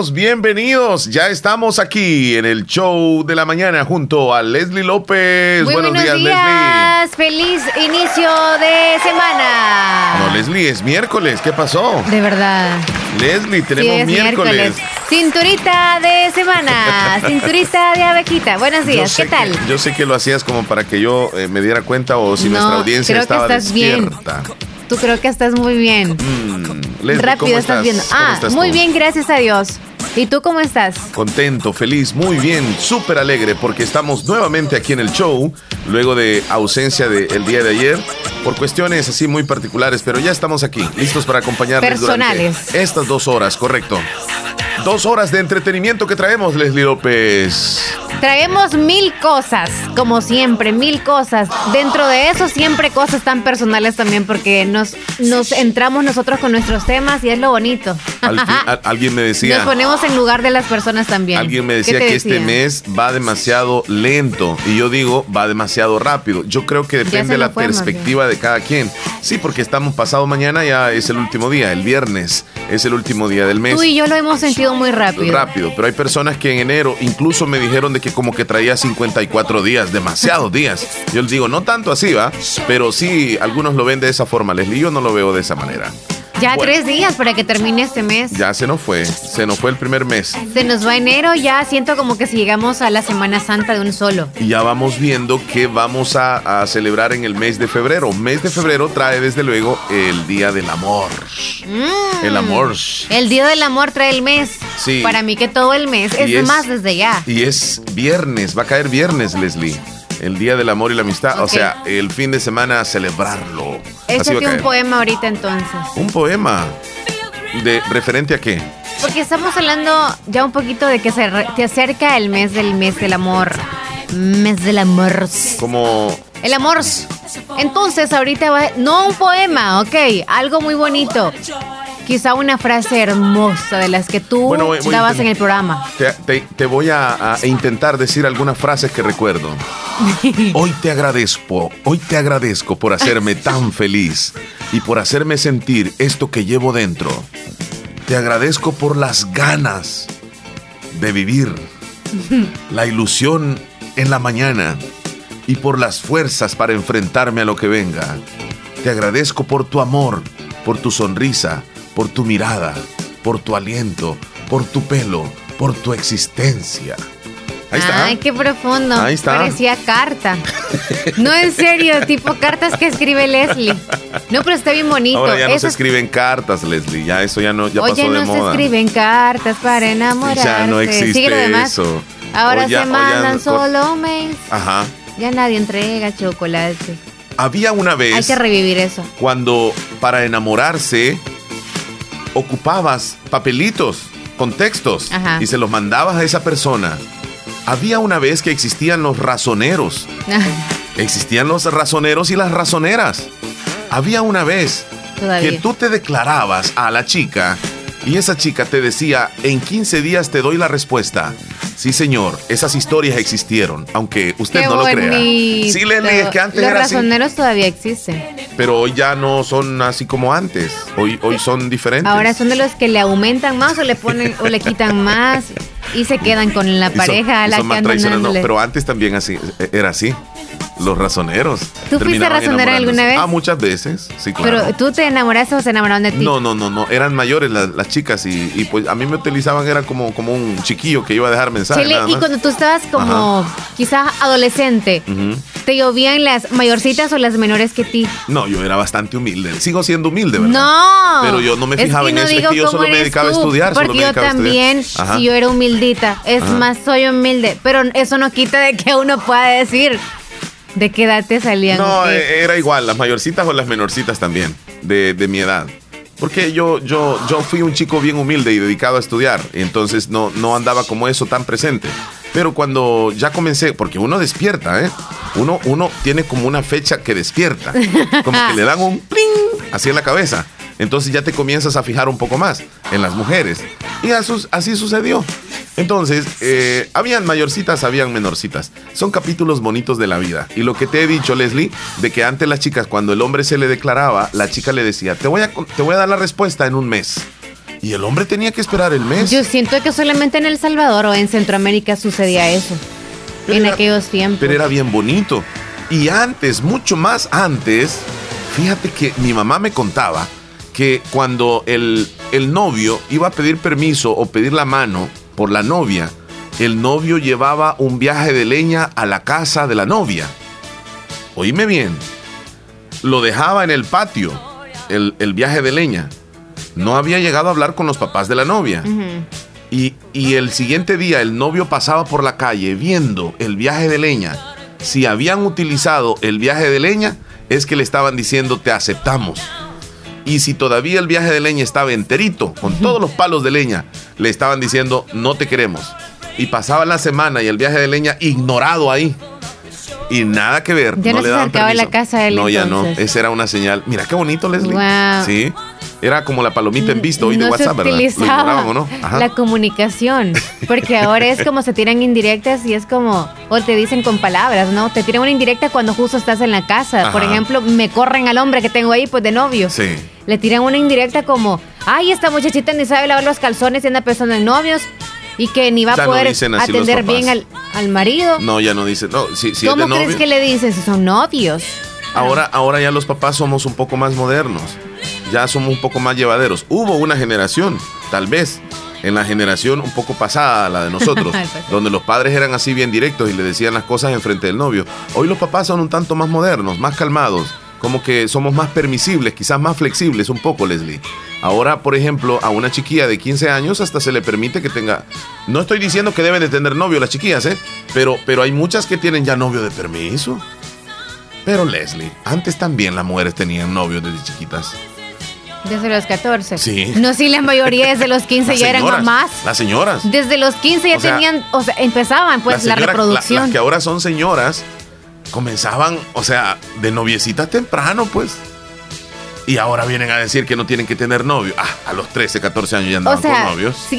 bienvenidos, bienvenidos. Ya estamos aquí en el show de la mañana junto a Leslie López. Muy buenos, días, Leslie. Feliz inicio de semana. No, Leslie, es miércoles. ¿Qué pasó? De verdad. Leslie, tenemos miércoles. Cinturita de semana, cinturita de abejita. Buenos días, ¿qué tal? yo sé que lo hacías como para que yo eh, me diera cuenta o si nuestra audiencia creo estaba que estás despierta. Bien. Tú creo que estás muy bien. Mm, Rápido estás, viendo. Ah, muy bien, gracias a Dios. ¿Y tú cómo estás? Contento, feliz, muy bien, súper alegre porque estamos nuevamente aquí en el show, luego de ausencia del día de ayer, por cuestiones así muy particulares, pero ya estamos aquí, listos para acompañarles Personales. durante estas dos horas, correcto. Dos horas de entretenimiento que traemos, Leslie López. Traemos mil cosas, como siempre, mil cosas. Dentro de eso siempre cosas tan personales también, porque nos, nos entramos nosotros con nuestros temas y es lo bonito. alguien me decía... Nos ponemos en lugar de las personas también. Alguien me decía que este mes va demasiado lento y yo digo, va demasiado rápido. Yo creo que depende de la perspectiva de cada quien. Sí, porque estamos pasado mañana, ya es el último día, el viernes es el último día del mes. Tú y yo lo hemos sentido muy rápido. Rápido, pero hay personas que en enero incluso me dijeron de que como que traía 54 días, demasiados días. Yo les digo, no tanto así, va, pero sí, algunos lo ven de esa forma. Leslie, yo no lo veo de esa manera. Ya tres días para que termine este mes. Ya se nos fue, se nos fue el primer mes. Se nos va enero, ya siento como que si llegamos a la Semana Santa de un solo. Y ya vamos viendo que vamos a, celebrar en el mes de febrero. Mes de febrero trae desde luego el Día del Amor. Mm. el amor. El Día del Amor trae el mes. Sí. Para mí que todo el mes es más desde ya. Y es viernes, va a caer viernes, Leslie el Día del Amor y la Amistad, o sea, el fin de semana celebrarlo. Échate un poema ahorita entonces. Un poema de referente a qué? Porque estamos hablando ya un poquito de que se te acerca el mes del mes del amor. Mes del amor. Como el amor. Entonces ahorita va no un poema, ok, algo muy bonito quizá una frase hermosa de las que tú dabas en el programa. Te, voy a, intentar decir algunas frases que recuerdo. Hoy te agradezco, hoy te agradezco por hacerme tan feliz y por hacerme sentir esto que llevo dentro. Te agradezco por las ganas de vivir, la ilusión en la mañana y por las fuerzas para enfrentarme a lo que venga. Te agradezco por tu amor, por tu sonrisa, por tu mirada, por tu aliento, por tu pelo, por tu existencia. Ahí está. Ay, qué profundo. Ahí está. Parecía carta. No, en serio, tipo cartas que escribe Leslie. No, pero está bien bonito. Ahora ya no se escriben cartas, Leslie. Ya eso ya no ya Oye, pasó de no se escriben cartas para enamorarse. Ya no existe eso. Ahora se mandan solo mails. Ajá. Ya nadie entrega chocolate. Había una vez. Hay que revivir eso. Cuando para enamorarse ocupabas papelitos con textos y se los mandabas a esa persona. Había una vez que existían los razoneros. Existían los razoneros y las razoneras. Había una vez que tú te declarabas a la chica y esa chica te decía, en 15 días te doy la respuesta. Sí, señor, esas historias existieron, aunque usted no lo crea. Sí, Leslie, es que antes los razoneros todavía existen. Pero hoy ya no son así como antes. Hoy, hoy son diferentes. Ahora son de los que le aumentan más o le ponen o le quitan más y se quedan con la pareja a la que pero antes también así era así los razoneros. ¿Tú fuiste razonera alguna vez? Ah, muchas veces, sí, claro. ¿Pero tú te enamoraste o se enamoraron de ti? No, no, no, no. Eran mayores las, chicas y, pues a mí me utilizaban, era como, como un chiquillo que iba a dejar mensajes. y cuando tú estabas como quizás adolescente, ¿te llovían las mayorcitas o las menores que ti? No, yo era bastante humilde. Sigo siendo humilde, ¿verdad? No. Pero yo no me fijaba en eso, es que yo solo me dedicaba a estudiar. Porque yo también, si yo era humildita. Es más, soy humilde. Pero eso no quita de que uno pueda decir ¿De qué edad te salían? No, eh, era igual, las mayorcitas o las menorcitas también, de, de, mi edad. Porque yo, yo, yo fui un chico bien humilde y dedicado a estudiar, entonces no, no andaba como eso tan presente. Pero cuando ya comencé, porque uno despierta, ¿eh? Uno, uno tiene como una fecha que despierta, como que le dan un pling así en la cabeza entonces ya te comienzas a fijar un poco más en las mujeres. Y así sucedió. Entonces, eh, habían mayorcitas, habían menorcitas. Son capítulos bonitos de la vida. Y lo que te he dicho, Leslie, de que antes las chicas, cuando el hombre se le declaraba, la chica le decía, te voy a, te voy a dar la respuesta en un mes. Y el hombre tenía que esperar el mes. Yo siento que solamente en El Salvador o en Centroamérica sucedía eso. en aquellos tiempos. Pero era bien bonito. Y antes, mucho más antes, fíjate que mi mamá me contaba que cuando el, el novio iba a pedir permiso o pedir la mano por la novia, el novio llevaba un viaje de leña a la casa de la novia. Oíme bien, lo dejaba en el patio, el, viaje de leña. No había llegado a hablar con los papás de la novia. y, y el siguiente día el novio pasaba por la calle viendo el viaje de leña. Si habían utilizado el viaje de leña, es que le estaban diciendo te aceptamos. Y si todavía el viaje de leña estaba enterito, con todos los palos de leña, le estaban diciendo no te queremos. Y pasaba la semana y el viaje de leña ignorado ahí y nada que ver. Ya no, le la casa de él. No, ya no. Esa era una señal. Mira qué bonito, Leslie. Sí. Era como la palomita en visto hoy de WhatsApp, ¿verdad? ¿Lo o no? La comunicación. Porque ahora es como se tiran indirectas y es como, o te dicen con palabras, ¿no? Te tiran una indirecta cuando justo estás en la casa. Por ejemplo, me corren al hombre que tengo ahí, pues de novio. Sí. Le tiran una indirecta como, ay, esta muchachita ni sabe lavar los calzones y anda pensando en novios y que ni va a poder atender bien al, marido. No, ya no dice. No, ¿Cómo crees que le dicen si son novios? Ahora, ahora ya los papás somos un poco más modernos. Ya somos un poco más llevaderos. Hubo una generación, tal vez, en la generación un poco pasada, la de nosotros, donde los padres eran así bien directos y le decían las cosas en frente del novio. Hoy los papás son un tanto más modernos, más calmados, como que somos más permisibles, quizás más flexibles un poco, Leslie. Ahora, por ejemplo, a una chiquilla de 15 años hasta se le permite que tenga... No estoy diciendo que deben de tener novio las chiquillas, ¿eh? Pero, pero hay muchas que tienen ya novio de permiso. Pero Leslie, antes también las mujeres tenían novio desde chiquitas. Desde los 14. Sí. No, sí, la mayoría desde los 15 ya eran mamás. Las señoras. Desde los 15 ya tenían, o sea, empezaban pues la reproducción. las que ahora son señoras comenzaban, o sea, de noviecitas temprano, pues. Y ahora vienen a decir que no tienen que tener novio. Ah, a los 13, 14 años ya andaban o sea, novios. Si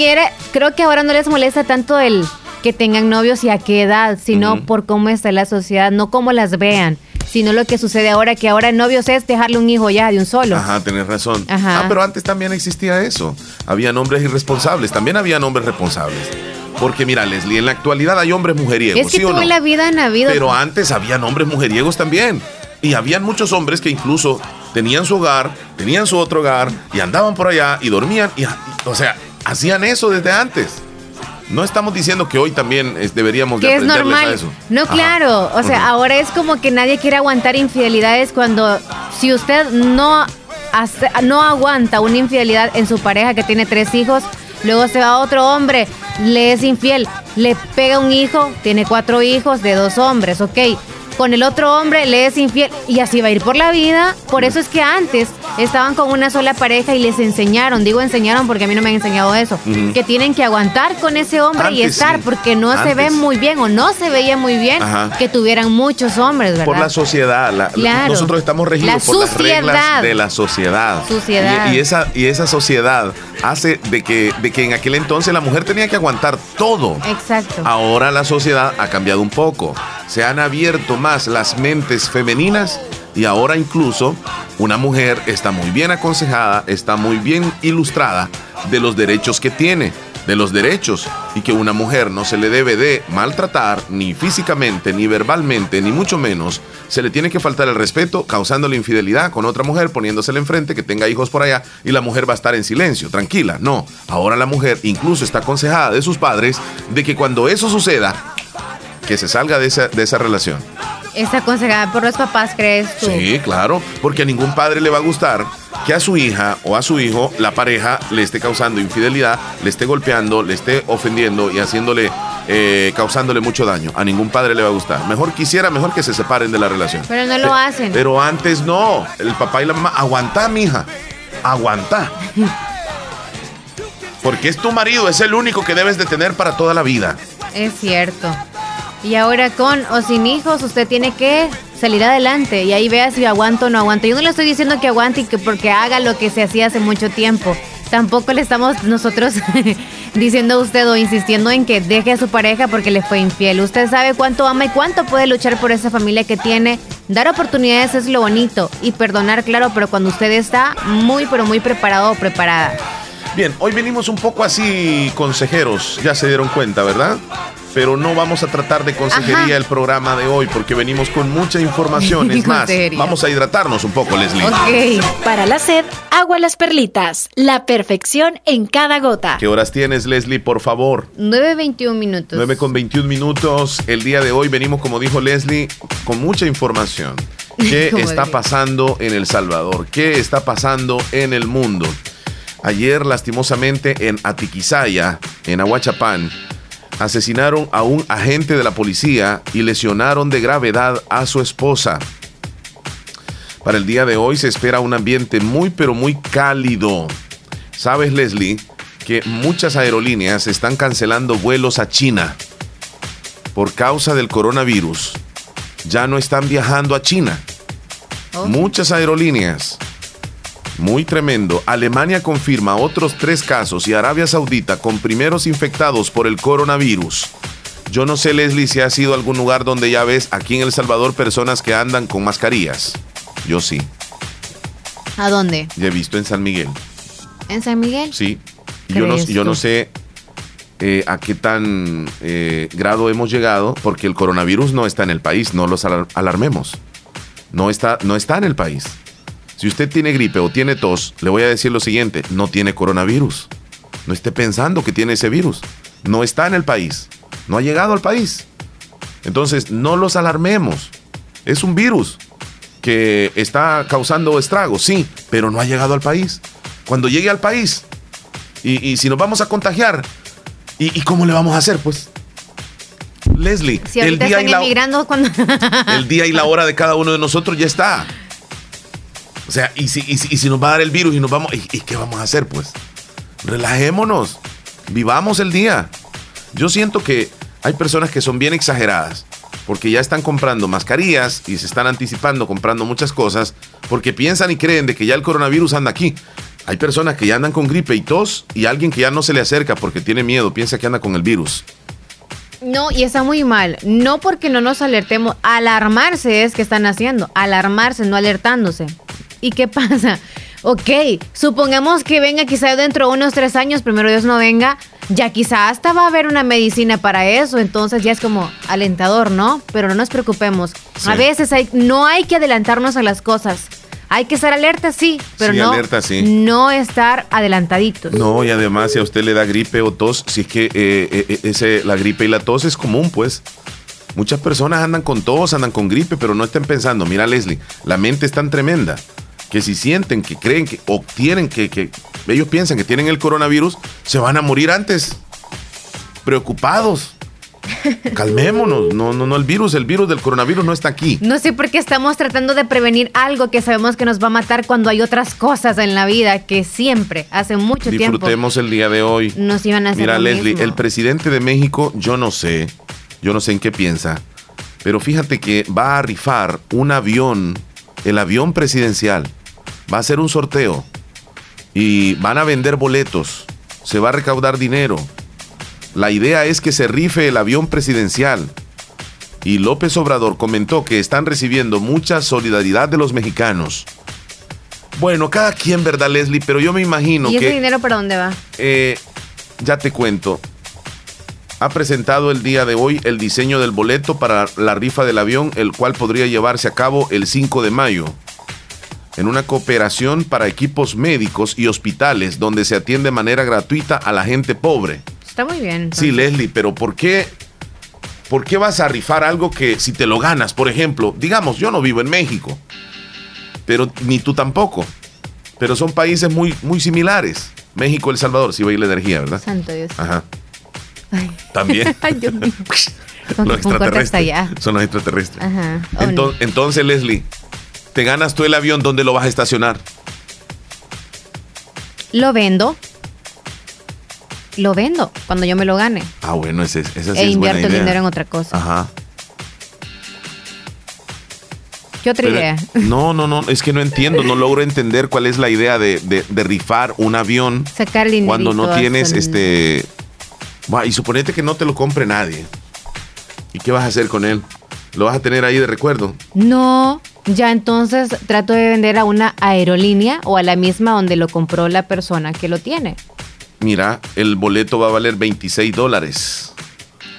creo que ahora no les molesta tanto el que tengan novios y a qué edad, sino por cómo está la sociedad, no cómo las vean, sino lo que sucede ahora, que ahora novios es dejarle un hijo ya de un solo. Ajá, tenés razón. Ajá. Ah, pero antes también existía eso. Había hombres irresponsables, también había hombres responsables. Porque mira, Leslie, en la actualidad hay hombres mujeriegos. Es que ¿sí o no? la vida en la vida. Pero antes había hombres mujeriegos también. Y habían muchos hombres que incluso tenían su hogar, tenían su otro hogar y andaban por allá y dormían. Y, o sea, hacían eso desde antes. No estamos diciendo que hoy también deberíamos que es normal. eso. No, claro. O sea, ahora es como que nadie quiere aguantar infidelidades cuando si usted no, no aguanta una infidelidad en su pareja que tiene tres hijos, luego se va a otro hombre, le es infiel, le pega un hijo, tiene cuatro hijos de dos hombres, ok con el otro hombre le es infiel y así va a ir por la vida. Por eso es que antes estaban con una sola pareja y les enseñaron, digo enseñaron porque a mí no me han enseñado eso, que tienen que aguantar con ese hombre y estar porque no se ve muy bien o no se veía muy bien que tuvieran muchos hombres, ¿verdad? Por la sociedad, nosotros estamos regidos por las reglas de la sociedad. Y, esa, y esa sociedad hace de que, de que en aquel entonces la mujer tenía que aguantar todo. Exacto. Ahora la sociedad ha cambiado un poco. Se han abierto más las mentes femeninas y ahora incluso una mujer está muy bien aconsejada, está muy bien ilustrada de los derechos que tiene, de los derechos y que una mujer no se le debe de maltratar ni físicamente, ni verbalmente, ni mucho menos. Se le tiene que faltar el respeto causándole infidelidad con otra mujer, poniéndosela enfrente, que tenga hijos por allá y la mujer va a estar en silencio, tranquila. No, ahora la mujer incluso está aconsejada de sus padres de que cuando eso suceda, que se salga de esa, de esa relación. ¿Está aconsejada por los papás, crees tú? Sí, claro, porque a ningún padre le va a gustar que a su hija o a su hijo la pareja le esté causando infidelidad, le esté golpeando, le esté ofendiendo y haciéndole, eh, causándole mucho daño. A ningún padre le va a gustar. Mejor quisiera, mejor que se separen de la relación. Pero no lo hacen. Pero antes no. El papá y la mamá, aguanta, mija. Aguanta. Porque es tu marido, es el único que debes de tener para toda la vida. Es cierto. Y ahora con o sin hijos, usted tiene que salir adelante y ahí vea si aguanto o no aguanto. Yo no le estoy diciendo que aguante y que porque haga lo que se hacía hace mucho tiempo. Tampoco le estamos nosotros diciendo a usted o insistiendo en que deje a su pareja porque le fue infiel. Usted sabe cuánto ama y cuánto puede luchar por esa familia que tiene. Dar oportunidades es lo bonito y perdonar, claro, pero cuando usted está muy, pero muy preparado o preparada. Bien, hoy venimos un poco así consejeros, ya se dieron cuenta, ¿verdad? Pero no vamos a tratar de consejería el programa de hoy porque venimos con mucha información. Es más, vamos a hidratarnos un poco, Leslie. Ok. Para la sed, agua las perlitas. La perfección en cada gota. ¿Qué horas tienes, Leslie, por favor? 9.21 minutos. 9 con 21 minutos. El día de hoy venimos, como dijo Leslie, con mucha información. ¿Qué está pasando en El Salvador? ¿Qué está pasando en el mundo? Ayer, lastimosamente, en Atiquizaya, en Aguachapán, asesinaron a un agente de la policía y lesionaron de gravedad a su esposa. Para el día de hoy se espera un ambiente muy pero muy cálido. ¿Sabes, Leslie, que muchas aerolíneas están cancelando vuelos a China por causa del coronavirus? Ya no están viajando a China. Oh. Muchas aerolíneas muy tremendo. Alemania confirma otros tres casos y Arabia Saudita con primeros infectados por el coronavirus. Yo no sé, Leslie, si ha sido algún lugar donde ya ves aquí en El Salvador personas que andan con mascarillas. Yo sí. ¿A dónde? Ya he visto en San Miguel. ¿En San Miguel? Sí. Yo no, yo no sé eh, a qué tan eh, grado hemos llegado, porque el coronavirus no está en el país, no los alarmemos. No está, no está en el país. Si usted tiene gripe o tiene tos, le voy a decir lo siguiente, no tiene coronavirus. No esté pensando que tiene ese virus. No está en el país. No ha llegado al país. Entonces, no los alarmemos. Es un virus que está causando estragos, sí, pero no ha llegado al país. Cuando llegue al país, y, si nos vamos a contagiar, ¿y, cómo le vamos a hacer? Pues, Leslie, el, día y la, el día y la hora de cada uno de nosotros ya está. O sea, y si, y si, nos va a dar el virus y nos vamos, ¿y, qué vamos a hacer? Pues relajémonos, vivamos el día. Yo siento que hay personas que son bien exageradas porque ya están comprando mascarillas y se están anticipando comprando muchas cosas porque piensan y creen de que ya el coronavirus anda aquí. Hay personas que ya andan con gripe y tos y alguien que ya no se le acerca porque tiene miedo, piensa que anda con el virus. No, y está muy mal. No porque no nos alertemos, alarmarse es que están haciendo, alarmarse, no alertándose. ¿Y qué pasa? Ok, supongamos que venga quizá dentro de unos tres años, primero Dios no venga, ya quizá hasta va a haber una medicina para eso, entonces ya es como alentador, ¿no? Pero no nos preocupemos. A veces hay, no hay que adelantarnos a las cosas. Hay que estar alerta, sí, pero no, no estar adelantaditos. No, y además si a usted le da gripe o tos, si es que eh, eh, eh, ese, la gripe y la tos es común, pues. Muchas personas andan con tos, andan con gripe, pero no estén pensando, mira Leslie, la mente es tan tremenda que si sienten, que creen que, o tienen que, que ellos piensan que tienen el coronavirus, se van a morir antes. Preocupados. Calmémonos, no, no, no, el virus, el virus del coronavirus no está aquí. No sé por qué estamos tratando de prevenir algo que sabemos que nos va a matar cuando hay otras cosas en la vida que siempre, hace mucho tiempo. Disfrutemos el día de hoy. Nos iban a hacer Mira, Leslie, el presidente de México, yo no sé, yo no sé en qué piensa, pero fíjate que va a rifar un avión, el avión presidencial va a ser un sorteo y van a vender boletos, se va a recaudar dinero. La idea es que se rife el avión presidencial. Y López Obrador comentó que están recibiendo mucha solidaridad de los mexicanos. Bueno, cada quien, ¿verdad, Leslie? Pero yo me imagino que... ¿Y ese dinero para dónde va? Eh, ya te cuento. Ha presentado el día de hoy el diseño del boleto para la rifa del avión, el cual podría llevarse a cabo el 5 de mayo en una cooperación para equipos médicos y hospitales donde se atiende de manera gratuita a la gente pobre. Está muy bien. Sí, Leslie, pero ¿por qué, ¿por qué vas a rifar algo que si te lo ganas? Por ejemplo, digamos, yo no vivo en México, pero ni tú tampoco, pero son países muy, muy similares. México, El Salvador, si va a ir la energía, ¿verdad? Santo Dios. Ajá. También. Ay, Dios mío. los extraterrestres. Son los extraterrestres. Ajá. entonces, Leslie, te ganas tú el avión, ¿dónde lo vas a estacionar? Lo vendo. Lo vendo cuando yo me lo gane. Ah, bueno, ese, esa sí e invierto el dinero en otra cosa. Ajá. ¿Qué otra idea? No, no, no, es que no entiendo, no logro entender cuál es la idea de, de, rifar un avión Sacar dinero. cuando no tienes este... y suponete que no te lo compre nadie. ¿Y qué vas a hacer con él? ¿Lo vas a tener ahí de recuerdo? No, ya entonces trato de vender a una aerolínea o a la misma donde lo compró la persona que lo tiene. Mira, el boleto va a valer 26 dólares.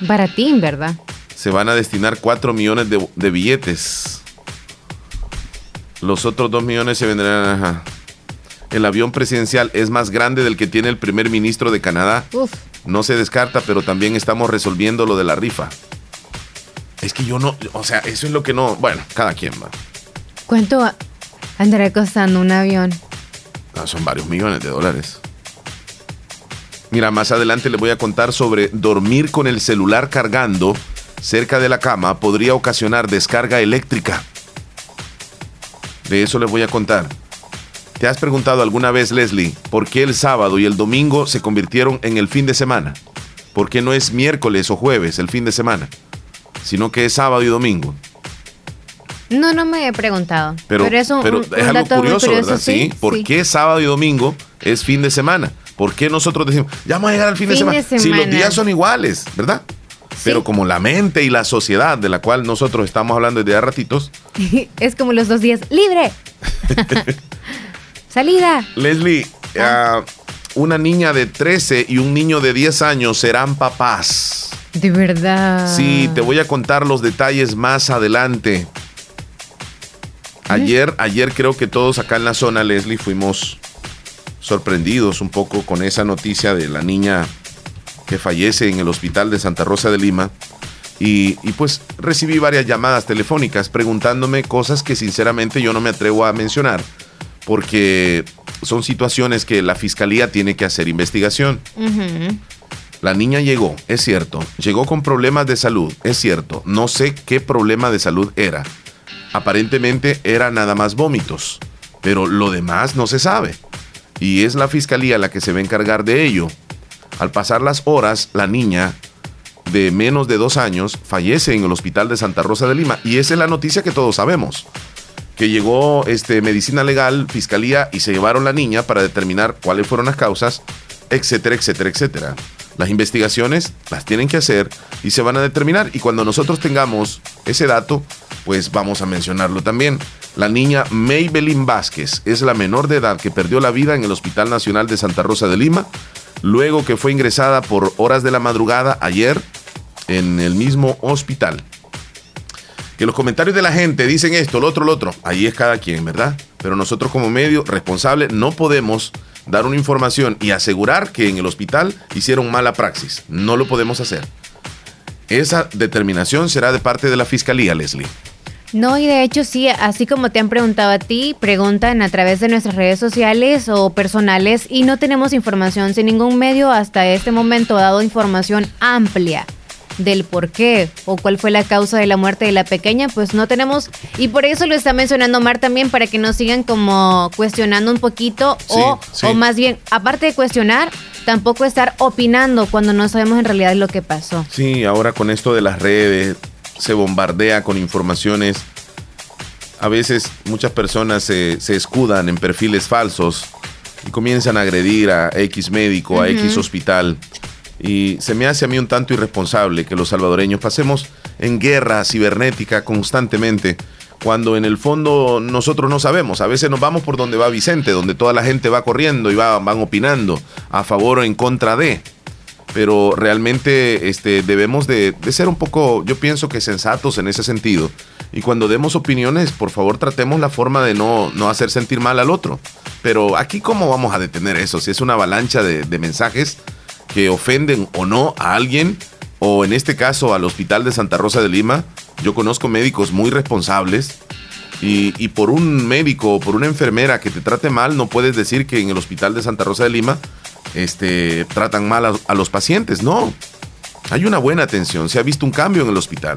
Baratín, ¿verdad? Se van a destinar 4 millones de, billetes. Los otros 2 millones se vendrán. El avión presidencial es más grande del que tiene el primer ministro de Canadá. No se descarta, pero también estamos resolviendo lo de la rifa. Es que yo no, o sea, eso es lo que no, bueno, cada quien va. ¿Cuánto andará costando un avión? Ah, son varios millones de dólares. Mira, más adelante le voy a contar sobre dormir con el celular cargando cerca de la cama podría ocasionar descarga eléctrica. De eso les voy a contar. ¿Te has preguntado alguna vez, Leslie, por qué el sábado y el domingo se convirtieron en el fin de semana? ¿Por qué no es miércoles o jueves el fin de semana? Sino que es sábado y domingo. No, no me he preguntado. Pero, es, un, algo curioso, ¿verdad? Sí. ¿Por qué sábado y domingo es fin de semana? ¿Por qué nosotros decimos, ya vamos a llegar al fin, de, semana? Si los días son iguales, ¿verdad? Pero como la mente y la sociedad de la cual nosotros estamos hablando desde hace ratitos. es como los dos días, libre. Salida. Leslie, ah, una niña de 13 y un niño de 10 años serán papás. De verdad. Sí, te voy a contar los detalles más adelante. Ayer, ayer creo que todos acá en la zona, Leslie, fuimos sorprendidos un poco con esa noticia de la niña que fallece en el hospital de Santa Rosa de Lima. Y, pues recibí varias llamadas telefónicas preguntándome cosas que sinceramente yo no me atrevo a mencionar porque son situaciones que la fiscalía tiene que hacer investigación. La niña llegó, es cierto, llegó con problemas de salud, es cierto, no sé qué problema de salud era. Aparentemente era nada más vómitos, pero lo demás no se sabe y es la fiscalía la que se va a encargar de ello. Al pasar las horas, la niña de menos de dos años fallece en el hospital de Santa Rosa de Lima y esa es la noticia que todos sabemos. Que llegó este, medicina legal, fiscalía y se llevaron la niña para determinar cuáles fueron las causas, etcétera, etcétera, etcétera. Las investigaciones las tienen que hacer y se van a determinar y cuando nosotros tengamos ese dato, pues vamos a mencionarlo también. La niña Maybelline Vázquez es la menor de edad que perdió la vida en el Hospital Nacional de Santa Rosa de Lima, luego que fue ingresada por horas de la madrugada ayer en el mismo hospital. Que los comentarios de la gente dicen esto, lo otro, lo otro, ahí es cada quien, ¿verdad? Pero nosotros como medio responsable no podemos dar una información y asegurar que en el hospital hicieron mala praxis. No lo podemos hacer. Esa determinación será de parte de la Fiscalía, Leslie. No, y de hecho sí, así como te han preguntado a ti, preguntan a través de nuestras redes sociales o personales y no tenemos información, sin ningún medio hasta este momento ha dado información amplia del por qué o cuál fue la causa de la muerte de la pequeña, pues no tenemos y por eso lo está mencionando Mar también para que nos sigan como cuestionando un poquito o, o más bien, aparte de cuestionar, tampoco estar opinando cuando no sabemos en realidad lo que pasó. Sí, ahora con esto de las redes, se bombardea con informaciones. A veces muchas personas se, escudan en perfiles falsos y comienzan a agredir a X médico, a X hospital. Y se me hace a mí un tanto irresponsable que los salvadoreños pasemos en guerra cibernética constantemente, cuando en el fondo nosotros no sabemos. A veces nos vamos por donde va Vicente, donde toda la gente va corriendo y va, van opinando a favor o en contra de pero realmente este, debemos de, ser un poco, yo pienso que sensatos en ese sentido. Y cuando demos opiniones, por favor tratemos la forma de no, no hacer sentir mal al otro. Pero aquí cómo vamos a detener eso, si es una avalancha de, mensajes que ofenden o no a alguien, o en este caso al Hospital de Santa Rosa de Lima, yo conozco médicos muy responsables y, por un médico o por una enfermera que te trate mal, no puedes decir que en el Hospital de Santa Rosa de Lima este, tratan mal a, los pacientes. No, hay una buena atención, se ha visto un cambio en el hospital.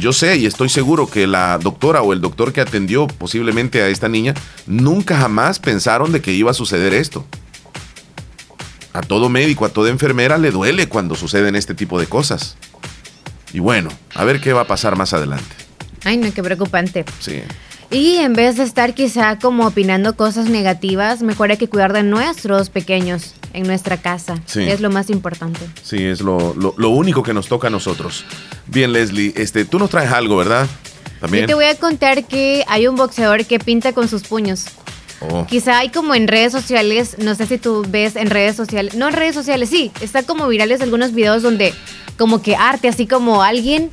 Yo sé y estoy seguro que la doctora o el doctor que atendió posiblemente a esta niña nunca jamás pensaron de que iba a suceder esto. A todo médico, a toda enfermera le duele cuando suceden este tipo de cosas. Y bueno, a ver qué va a pasar más adelante. Ay, no, qué preocupante. Sí. Y en vez de estar quizá como opinando cosas negativas, mejor hay que cuidar de nuestros pequeños en nuestra casa. Es lo más importante. Sí, es lo, único que nos toca a nosotros. Bien, Leslie, este, tú nos traes algo, ¿verdad? También. te voy a contar que hay un boxeador que pinta con sus puños. Oh. Quizá hay como en redes sociales, no sé si tú ves en redes sociales, no en redes sociales, sí, está como virales algunos videos donde como que arte, así como alguien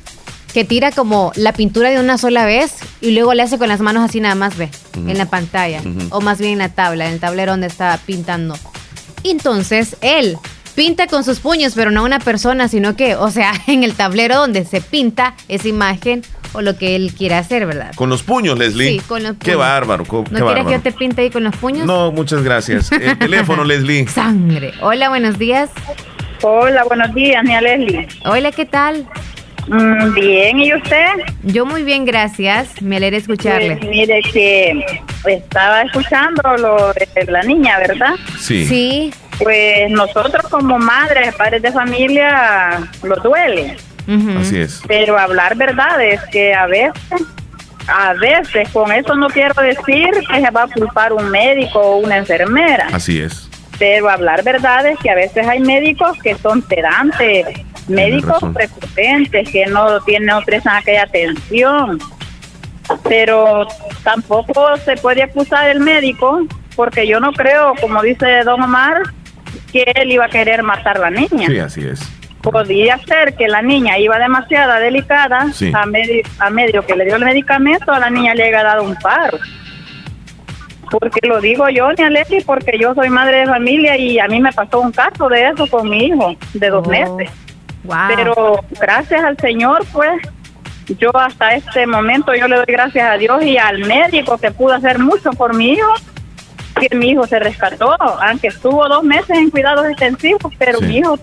que tira como la pintura de una sola vez y luego le hace con las manos así nada más, ve, en la pantalla, o más bien en la tabla, en el tablero donde está pintando. entonces él pinta con sus puños, pero no una persona, sino que, o sea, en el tablero donde se pinta esa imagen o lo que él quiere hacer, ¿verdad? Con los puños, Leslie. Sí, con los puños. Qué bárbaro. ¿No quieres que yo te pinte ahí con los puños? No, muchas gracias. El teléfono, Leslie. Sangre. Hola, buenos días. Hola, buenos días, Nia Leslie. Hola, ¿qué tal? Mm, bien, ¿y usted? Yo muy bien, gracias. Me alegra escucharle. Pues, mire que estaba escuchando lo de la niña, ¿verdad? Sí. Sí. Pues nosotros como madres, padres de familia, lo duele. Así es. Pero hablar verdad es que a veces, a veces, con eso no quiero decir que se va a culpar un médico o una enfermera. Así es pero hablar verdad es que a veces hay médicos que son pedantes, médicos prepotentes, que no tienen, no prestan aquella atención. Pero tampoco se puede acusar el médico, porque yo no creo, como dice don Omar, que él iba a querer matar a la niña. Sí, así es. Podía ser que la niña iba demasiado delicada, a, medio, a medio que le dio el medicamento, a la niña le haya dado un paro. Porque lo digo yo, ni Alexi, porque yo soy madre de familia y a mí me pasó un caso de eso con mi hijo de dos oh, meses. Pero gracias al Señor, pues, yo hasta este momento yo le doy gracias a Dios y al médico que pudo hacer mucho por mi hijo, que mi hijo se rescató, aunque estuvo dos meses en cuidados extensivos, pero mi hijo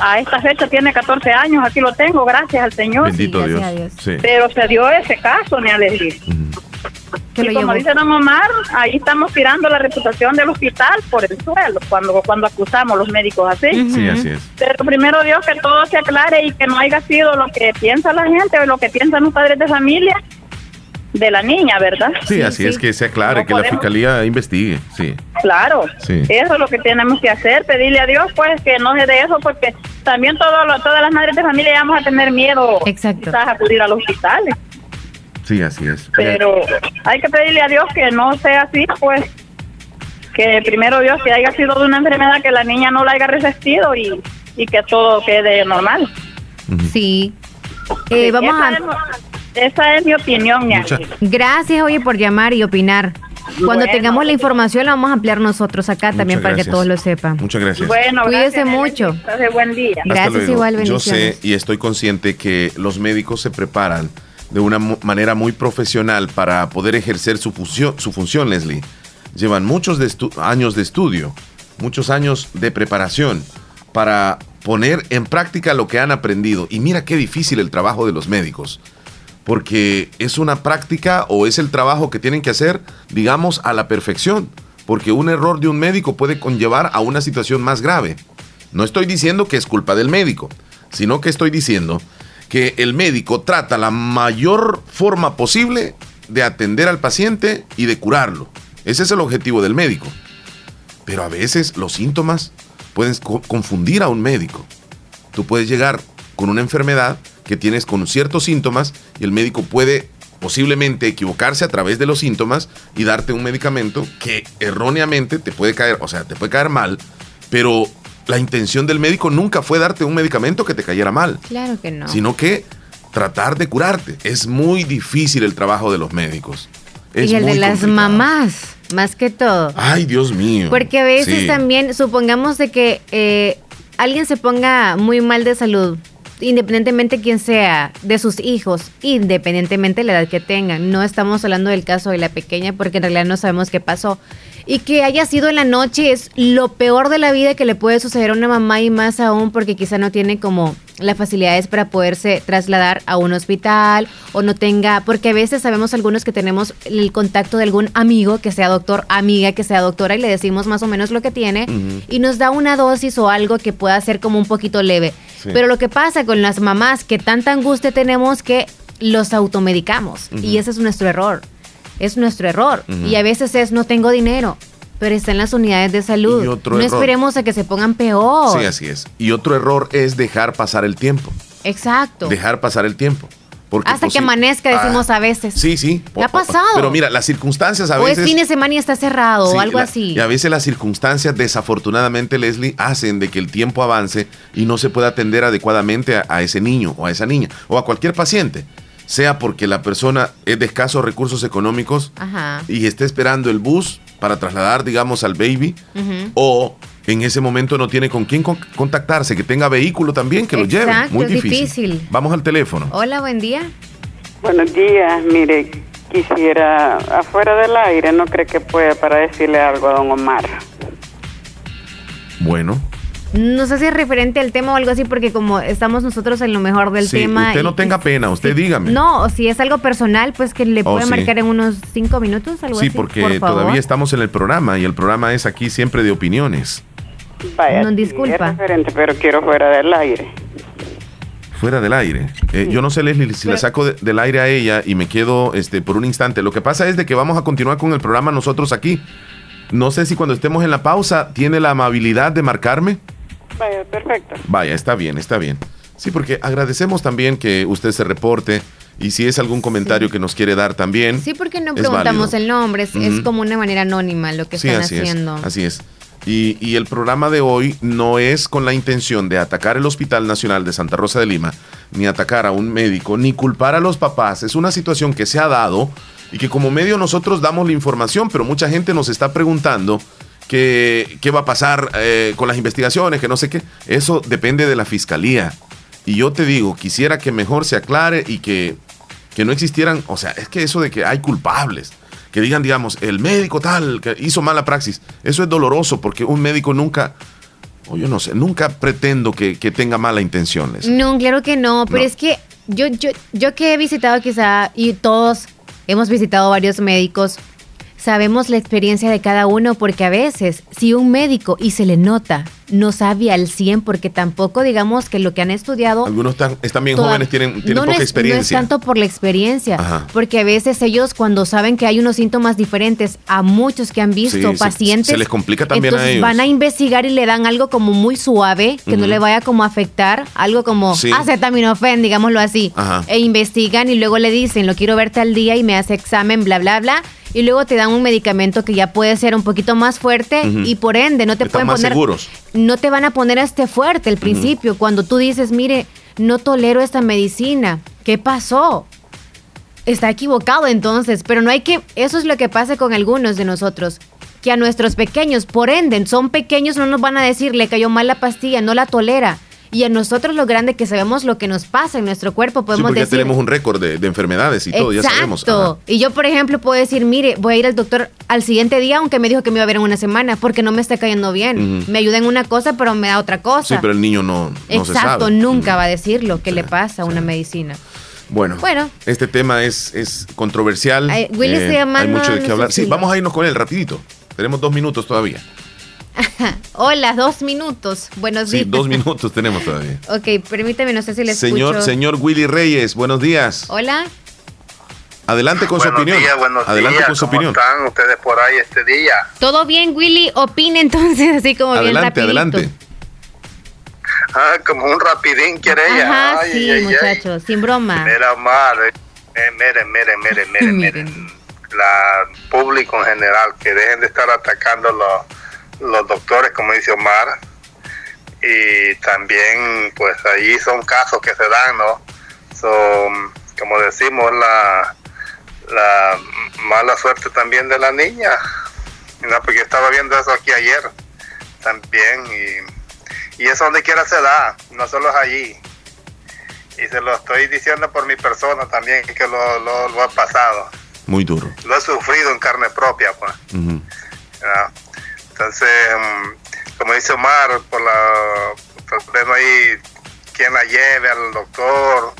a esta fecha tiene 14 años, aquí lo tengo, gracias al Señor. Bendito Dios. Pero se dio ese caso, ni Alexi y como dice don Omar, ahí estamos tirando la reputación del hospital por el suelo cuando cuando acusamos los médicos así. Sí, así es. Pero primero Dios que todo se aclare y que no haya sido lo que piensa la gente o lo que piensan los padres de familia de la niña, ¿verdad? Sí, así es que se aclare, que la fiscalía investigue, sí. Claro, eso es lo que tenemos que hacer, pedirle a Dios pues que no se de eso porque también todo todas las madres de familia vamos a tener miedo Exacto. quizás a acudir a los hospitales. Sí, así es. Pero hay que pedirle a Dios que no sea así, pues que primero Dios que haya sido de una enfermedad que la niña no la haya resistido y, que todo quede normal. Sí. Eh, vamos esa a... Es, esa es mi opinión, Gracias, oye, por llamar y opinar. Cuando tengamos la información la vamos a ampliar nosotros acá también para que todos lo sepan. Muchas gracias. Bueno, cuídese mucho. buen día. Gracias igual, Yo sé y estoy consciente que los médicos se preparan de una manera muy profesional para poder ejercer su función, su función Leslie. Llevan muchos años de estudio, muchos años de preparación para poner en práctica lo que han aprendido. Y mira qué difícil el trabajo de los médicos, porque es una práctica o es el trabajo que tienen que hacer, digamos, a la perfección, porque un error de un médico puede conllevar a una situación más grave. No estoy diciendo que es culpa del médico, sino que estoy diciendo que el médico trata la mayor forma posible de atender al paciente y de curarlo. Ese es el objetivo del médico. Pero a veces los síntomas pueden confundir a un médico. Tú puedes llegar con una enfermedad que tienes con ciertos síntomas y el médico puede posiblemente equivocarse a través de los síntomas y darte un medicamento que erróneamente te puede caer, o sea, te puede caer mal, pero la intención del médico nunca fue darte un medicamento que te cayera mal. Claro que no. Sino que tratar de curarte. Es muy difícil el trabajo de los médicos. y el de las mamás, más que todo. Ay, Dios mío. Porque a veces también, supongamos de que eh, alguien se ponga muy mal de salud, independientemente quién sea, de sus hijos, independientemente de la edad que tengan. No estamos hablando del caso de la pequeña porque en realidad no sabemos qué pasó y que haya sido en la noche es lo peor de la vida que le puede suceder a una mamá y más aún porque quizá no tiene como las facilidades para poderse trasladar a un hospital o no tenga, porque a veces sabemos algunos que tenemos el contacto de algún amigo que sea doctor, amiga que sea doctora y le decimos más o menos lo que tiene y nos da una dosis o algo que pueda ser como un poquito leve. Pero lo que pasa con las mamás que tanta angustia tenemos que los automedicamos y ese es nuestro error es nuestro error. Y a veces es no tengo dinero, pero está en las unidades de salud. no esperemos a que se pongan peor. Sí, así es. Y otro error es dejar pasar el tiempo. Exacto. Dejar pasar el tiempo. Hasta que amanezca, decimos ah, a veces. Sí, sí. ¿Qué ha pasado? Pero mira, las circunstancias a veces. O es fin de semana y está cerrado o algo así. Y a veces las circunstancias, desafortunadamente, Leslie, hacen de que el tiempo avance y no se pueda atender adecuadamente a, ese niño o a esa niña o a cualquier paciente. Sea porque la persona es de escasos recursos económicos y está esperando el bus para trasladar, digamos, al baby, o en ese momento no tiene con quién contactarse, que tenga vehículo también, que lo lleve. Muy difícil. Vamos al teléfono. Hola, buen día. Buenos días, mire, quisiera afuera del aire, ¿no cree que puede para decirle algo a don Omar? Bueno. No sé si es referente al tema o algo así, porque como estamos nosotros en lo mejor del sí, tema. Usted no tenga pena, usted dígame. No, o si es algo personal, pues que le oh, puede marcar en unos cinco minutos, algo sí, así. Sí, porque todavía estamos en el programa y el programa es aquí siempre de opiniones. Vaya, no, disculpa. pero quiero fuera del aire. Fuera del aire. Eh, yo no sé, Leslie, si la saco del aire a ella y me quedo este, por un instante. Lo que pasa es de que vamos a continuar con el programa nosotros aquí. No sé si cuando estemos en la pausa tiene la amabilidad de marcarme. Vaya, perfecto. Vaya, está bien, está bien. Sí, porque agradecemos también que usted se reporte y si es algún comentario que nos quiere dar también. Sí, porque no preguntamos el nombre, es, como una manera anónima lo que están haciendo. así es. Y, el programa de hoy no es con la intención de atacar el Hospital Nacional de Santa Rosa de Lima, ni atacar a un médico, ni culpar a los papás. Es una situación que se ha dado y que como medio nosotros damos la información, pero mucha gente nos está preguntando qué va a pasar eh, con las investigaciones, que no sé qué. Eso depende de la fiscalía. Y yo te digo, quisiera que mejor se aclare y que, que no existieran, o sea, es que eso de que hay culpables que digan, digamos, el médico tal que hizo mala praxis. Eso es doloroso porque un médico nunca, o yo no sé, nunca pretendo que, tenga malas intenciones. No, claro que no, pero es que yo, yo, yo que he visitado quizá, y todos hemos visitado varios médicos, sabemos la experiencia de cada uno porque a veces si un médico y se le nota no sabe al 100 porque tampoco digamos que lo que han estudiado algunos están, están bien jóvenes tienen, tienen poca experiencia no es tanto por la experiencia porque a veces ellos cuando saben que hay unos síntomas diferentes a muchos que han visto pacientes se, les complica también a ellos. van a investigar y le dan algo como muy suave que no le vaya como a afectar algo como sí. acetaminofén digámoslo así e investigan y luego le dicen lo quiero verte al día y me hace examen bla bla bla y luego te dan un medicamento que ya puede ser un poquito más fuerte y por ende no te pueden poner seguros. no te van a poner este fuerte al principio cuando tú dices, "Mire, no tolero esta medicina." ¿Qué pasó? Está equivocado entonces, pero no hay que eso es lo que pasa con algunos de nosotros que a nuestros pequeños, por ende, son pequeños, no nos van a decir, le cayó mal la pastilla, no la tolera. Y a nosotros lo grande que sabemos lo que nos pasa en nuestro cuerpo, podemos sí, porque ya tenemos un récord de, enfermedades y todo, ya sabemos. Y yo, por ejemplo, puedo decir, mire, voy a ir al doctor al siguiente día, aunque me dijo que me iba a ver en una semana, porque no me está cayendo bien. Me ayuda en una cosa, pero me da otra cosa. Sí, pero el niño no, Exacto, nunca va a decir lo que le pasa a una medicina. Bueno, bueno, este tema es, es controversial. Willy se llama hay mucho de qué hablar. Sí, vamos a irnos con él rapidito. Tenemos dos minutos todavía. Hola, dos minutos. Buenos días. Sí, dos minutos tenemos todavía. ok, permíteme, no sé si le señor, escucho. Señor Willy Reyes, buenos días. Hola. Adelante con su opinión. Días, buenos Adelante días. con su ¿Cómo opinión. están ustedes por ahí este día? Todo bien, Willy. Opine entonces, así como adelante, bien rapidito. Adelante, Ah, como un rapidín quiere ella. Ajá, ay, sí, muchachos, sin broma. Mira, mal. Eh, miren, miren, miren, miren, miren. La público en general, que dejen de estar atacando los los doctores, como dice Omar, y también pues ahí son casos que se dan, ¿no? Son, como decimos, la, la mala suerte también de la niña, ¿no? porque estaba viendo eso aquí ayer también, y, y eso donde quiera se da, no solo es allí. Y se lo estoy diciendo por mi persona también, que lo, lo, lo he pasado. Muy duro. Lo he sufrido en carne propia, pues. Entonces, mm, como dice Omar, por la, tal no hay quien la lleve al doctor,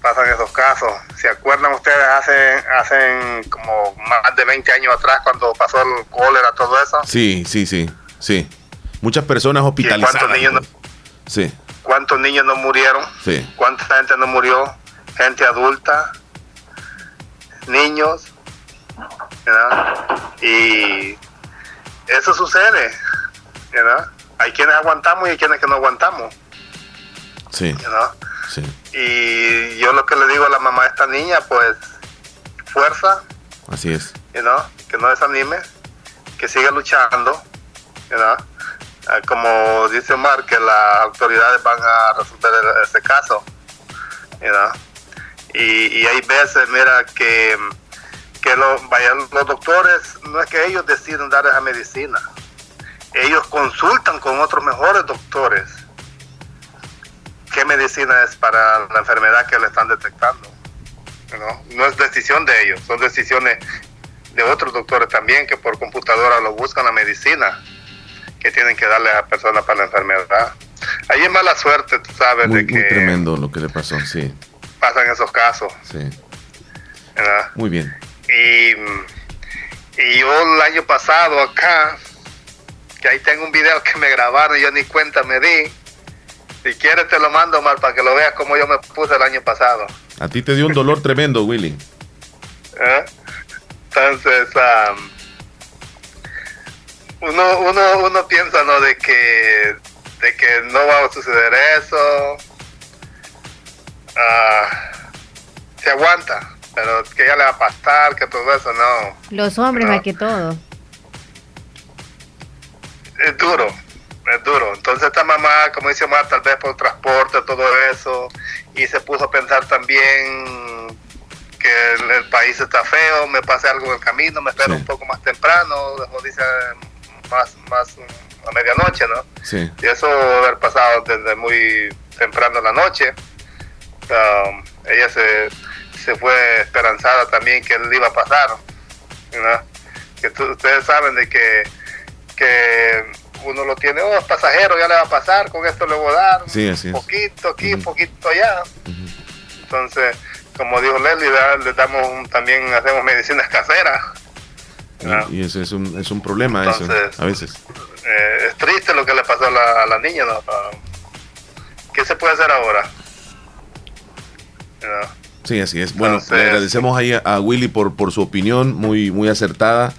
pasan esos casos. ¿Se acuerdan ustedes hace, hacen como más de 20 años atrás cuando pasó el cólera, todo eso? Sí, sí, sí, sí. Muchas personas hospitalizadas. ¿Cuántos niños, no, sí. ¿Cuántos niños no murieron? Sí. ¿Cuánta gente no murió? Gente adulta, niños, ¿verdad? Y eso sucede, ¿verdad? Hay quienes aguantamos y hay quienes que no aguantamos. Sí. Y yo lo que le digo a la mamá de esta niña, pues, fuerza. Así es. You que no desanime, que siga luchando. You ah, como dice Omar, que las autoridades van a resolver ese caso. You y, y hay veces, mira, que, que los, vayan, los doctores, no es que ellos deciden dar esa medicina. Ellos consultan con otros mejores doctores qué medicina es para la enfermedad que le están detectando. ¿no? no es decisión de ellos, son decisiones de otros doctores también que por computadora lo buscan la medicina que tienen que darle a la persona para la enfermedad. Ahí es mala suerte, tú sabes, de que... Muy tremendo lo que le pasó, sí. Pasan esos casos. Sí. Muy bien. Y, y yo el año pasado acá, que ahí tengo un video que me grabaron y yo ni cuenta me di. Si quieres te lo mando, mal para que lo veas como yo me puse el año pasado. A ti te dio un dolor tremendo, Willy. ¿Eh? Entonces, uno, uno, uno piensa, ¿no? De que, de que no va a suceder eso. Ah, se aguanta, pero que ya le va a pasar, que todo eso, no. Los hombres, hay que todo. Es duro, es duro. Entonces esta mamá, como dice Omar, tal vez por transporte, todo eso, y se puso a pensar también que el, país está feo, me pase algo en el camino, me espero un poco más temprano, o dice más, más a medianoche, ¿no? Sí. Y eso haber pasado desde muy temprano en la noche. Um, ella se, se fue esperanzada también que él iba a pasar, Que ustedes saben de que, que uno lo tiene, oh, es pasajero, ya le va a pasar, con esto le voy a dar un poquito aquí, un poquito allá. Entonces, como dijo Leslie, le damos también hacemos medicinas caseras. Y, ese es un, es un problema eso, a veces. Eh, es triste lo que le pasó a la, niña, ¿no? ¿Qué se puede hacer ahora? Sí, así es. Bueno, le agradecemos ahí a, Willy por, por su opinión, muy, muy acertada.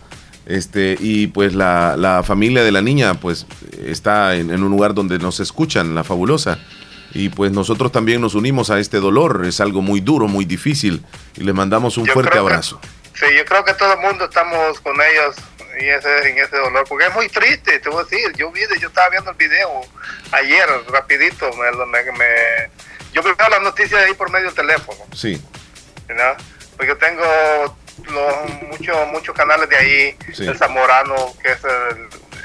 Este, y pues la, la familia de la niña pues está en, un lugar donde nos escuchan, la fabulosa. Y pues nosotros también nos unimos a este dolor, es algo muy duro, muy difícil. Y le mandamos un fuerte abrazo. sí, yo creo que todo el mundo estamos con ellos en ese, en ese dolor, porque es muy triste, te voy a decir, yo vi, yo estaba viendo el video ayer, rapidito, me, me, yo veo las noticias ahí por medio del teléfono. Sí. ¿no? Porque yo tengo los, muchos muchos canales de ahí, el Zamorano, que es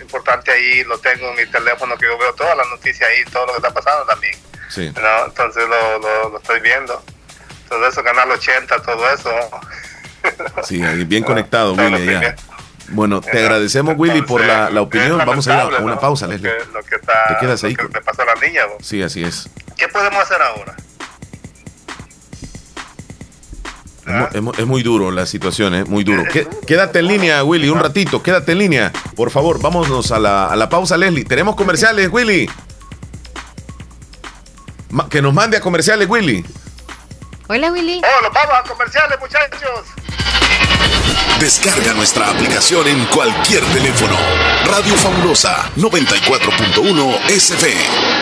importante ahí, lo tengo en mi teléfono, que yo veo todas las noticias ahí, todo lo que está pasando también. Sí. Entonces lo, lo, estoy viendo. Todo eso, Canal 80, todo eso. Sí, bien conectado, Willy, Bueno, te agradecemos, Willy, por la, la opinión. Vamos a ir a una pausa, Leslie. Lo que, está, ¿Te quedas ahí? Lo que pasa a la niña. Sí, así es. ¿Qué podemos hacer ahora? Es, muy duro la situación, es muy duro. Quédate en línea, Willy, un ratito, quédate en línea. Por favor, vámonos a la, a la pausa, Leslie. Tenemos comerciales, Willy. que nos mande a comerciales, Willy. Hola, Willy. Oh, nos vamos a comerciales, muchachos. Descarga nuestra aplicación en cualquier teléfono. Radio Fabulosa 94.1 SF.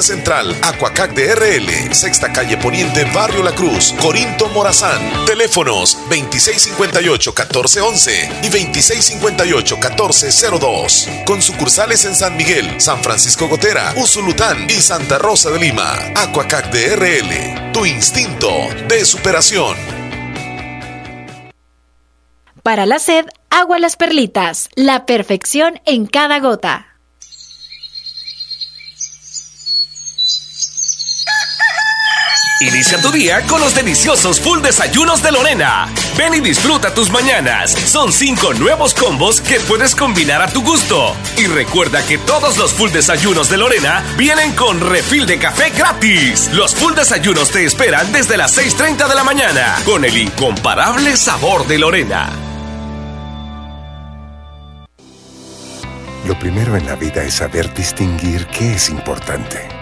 Central, Acuacac de Sexta Calle Poniente, Barrio La Cruz, Corinto Morazán. Teléfonos 2658-1411 y 2658-1402. Con sucursales en San Miguel, San Francisco Gotera, Usulután y Santa Rosa de Lima. Acuacac de tu instinto de superación. Para la sed, agua las perlitas, la perfección en cada gota. Inicia tu día con los deliciosos full desayunos de Lorena. Ven y disfruta tus mañanas. Son cinco nuevos combos que puedes combinar a tu gusto. Y recuerda que todos los full desayunos de Lorena vienen con refil de café gratis. Los full desayunos te esperan desde las 6.30 de la mañana con el incomparable sabor de Lorena. Lo primero en la vida es saber distinguir qué es importante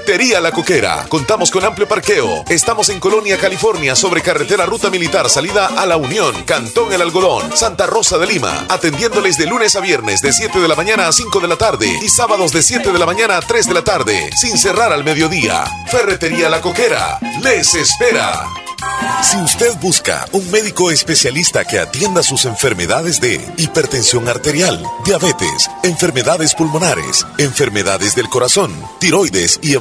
Ferretería La Coquera. Contamos con amplio parqueo. Estamos en Colonia, California, sobre carretera Ruta Militar, salida a La Unión, Cantón El Algodón, Santa Rosa de Lima. Atendiéndoles de lunes a viernes de 7 de la mañana a 5 de la tarde y sábados de 7 de la mañana a 3 de la tarde, sin cerrar al mediodía. Ferretería La Coquera. Les espera. Si usted busca un médico especialista que atienda sus enfermedades de hipertensión arterial, diabetes, enfermedades pulmonares, enfermedades del corazón, tiroides y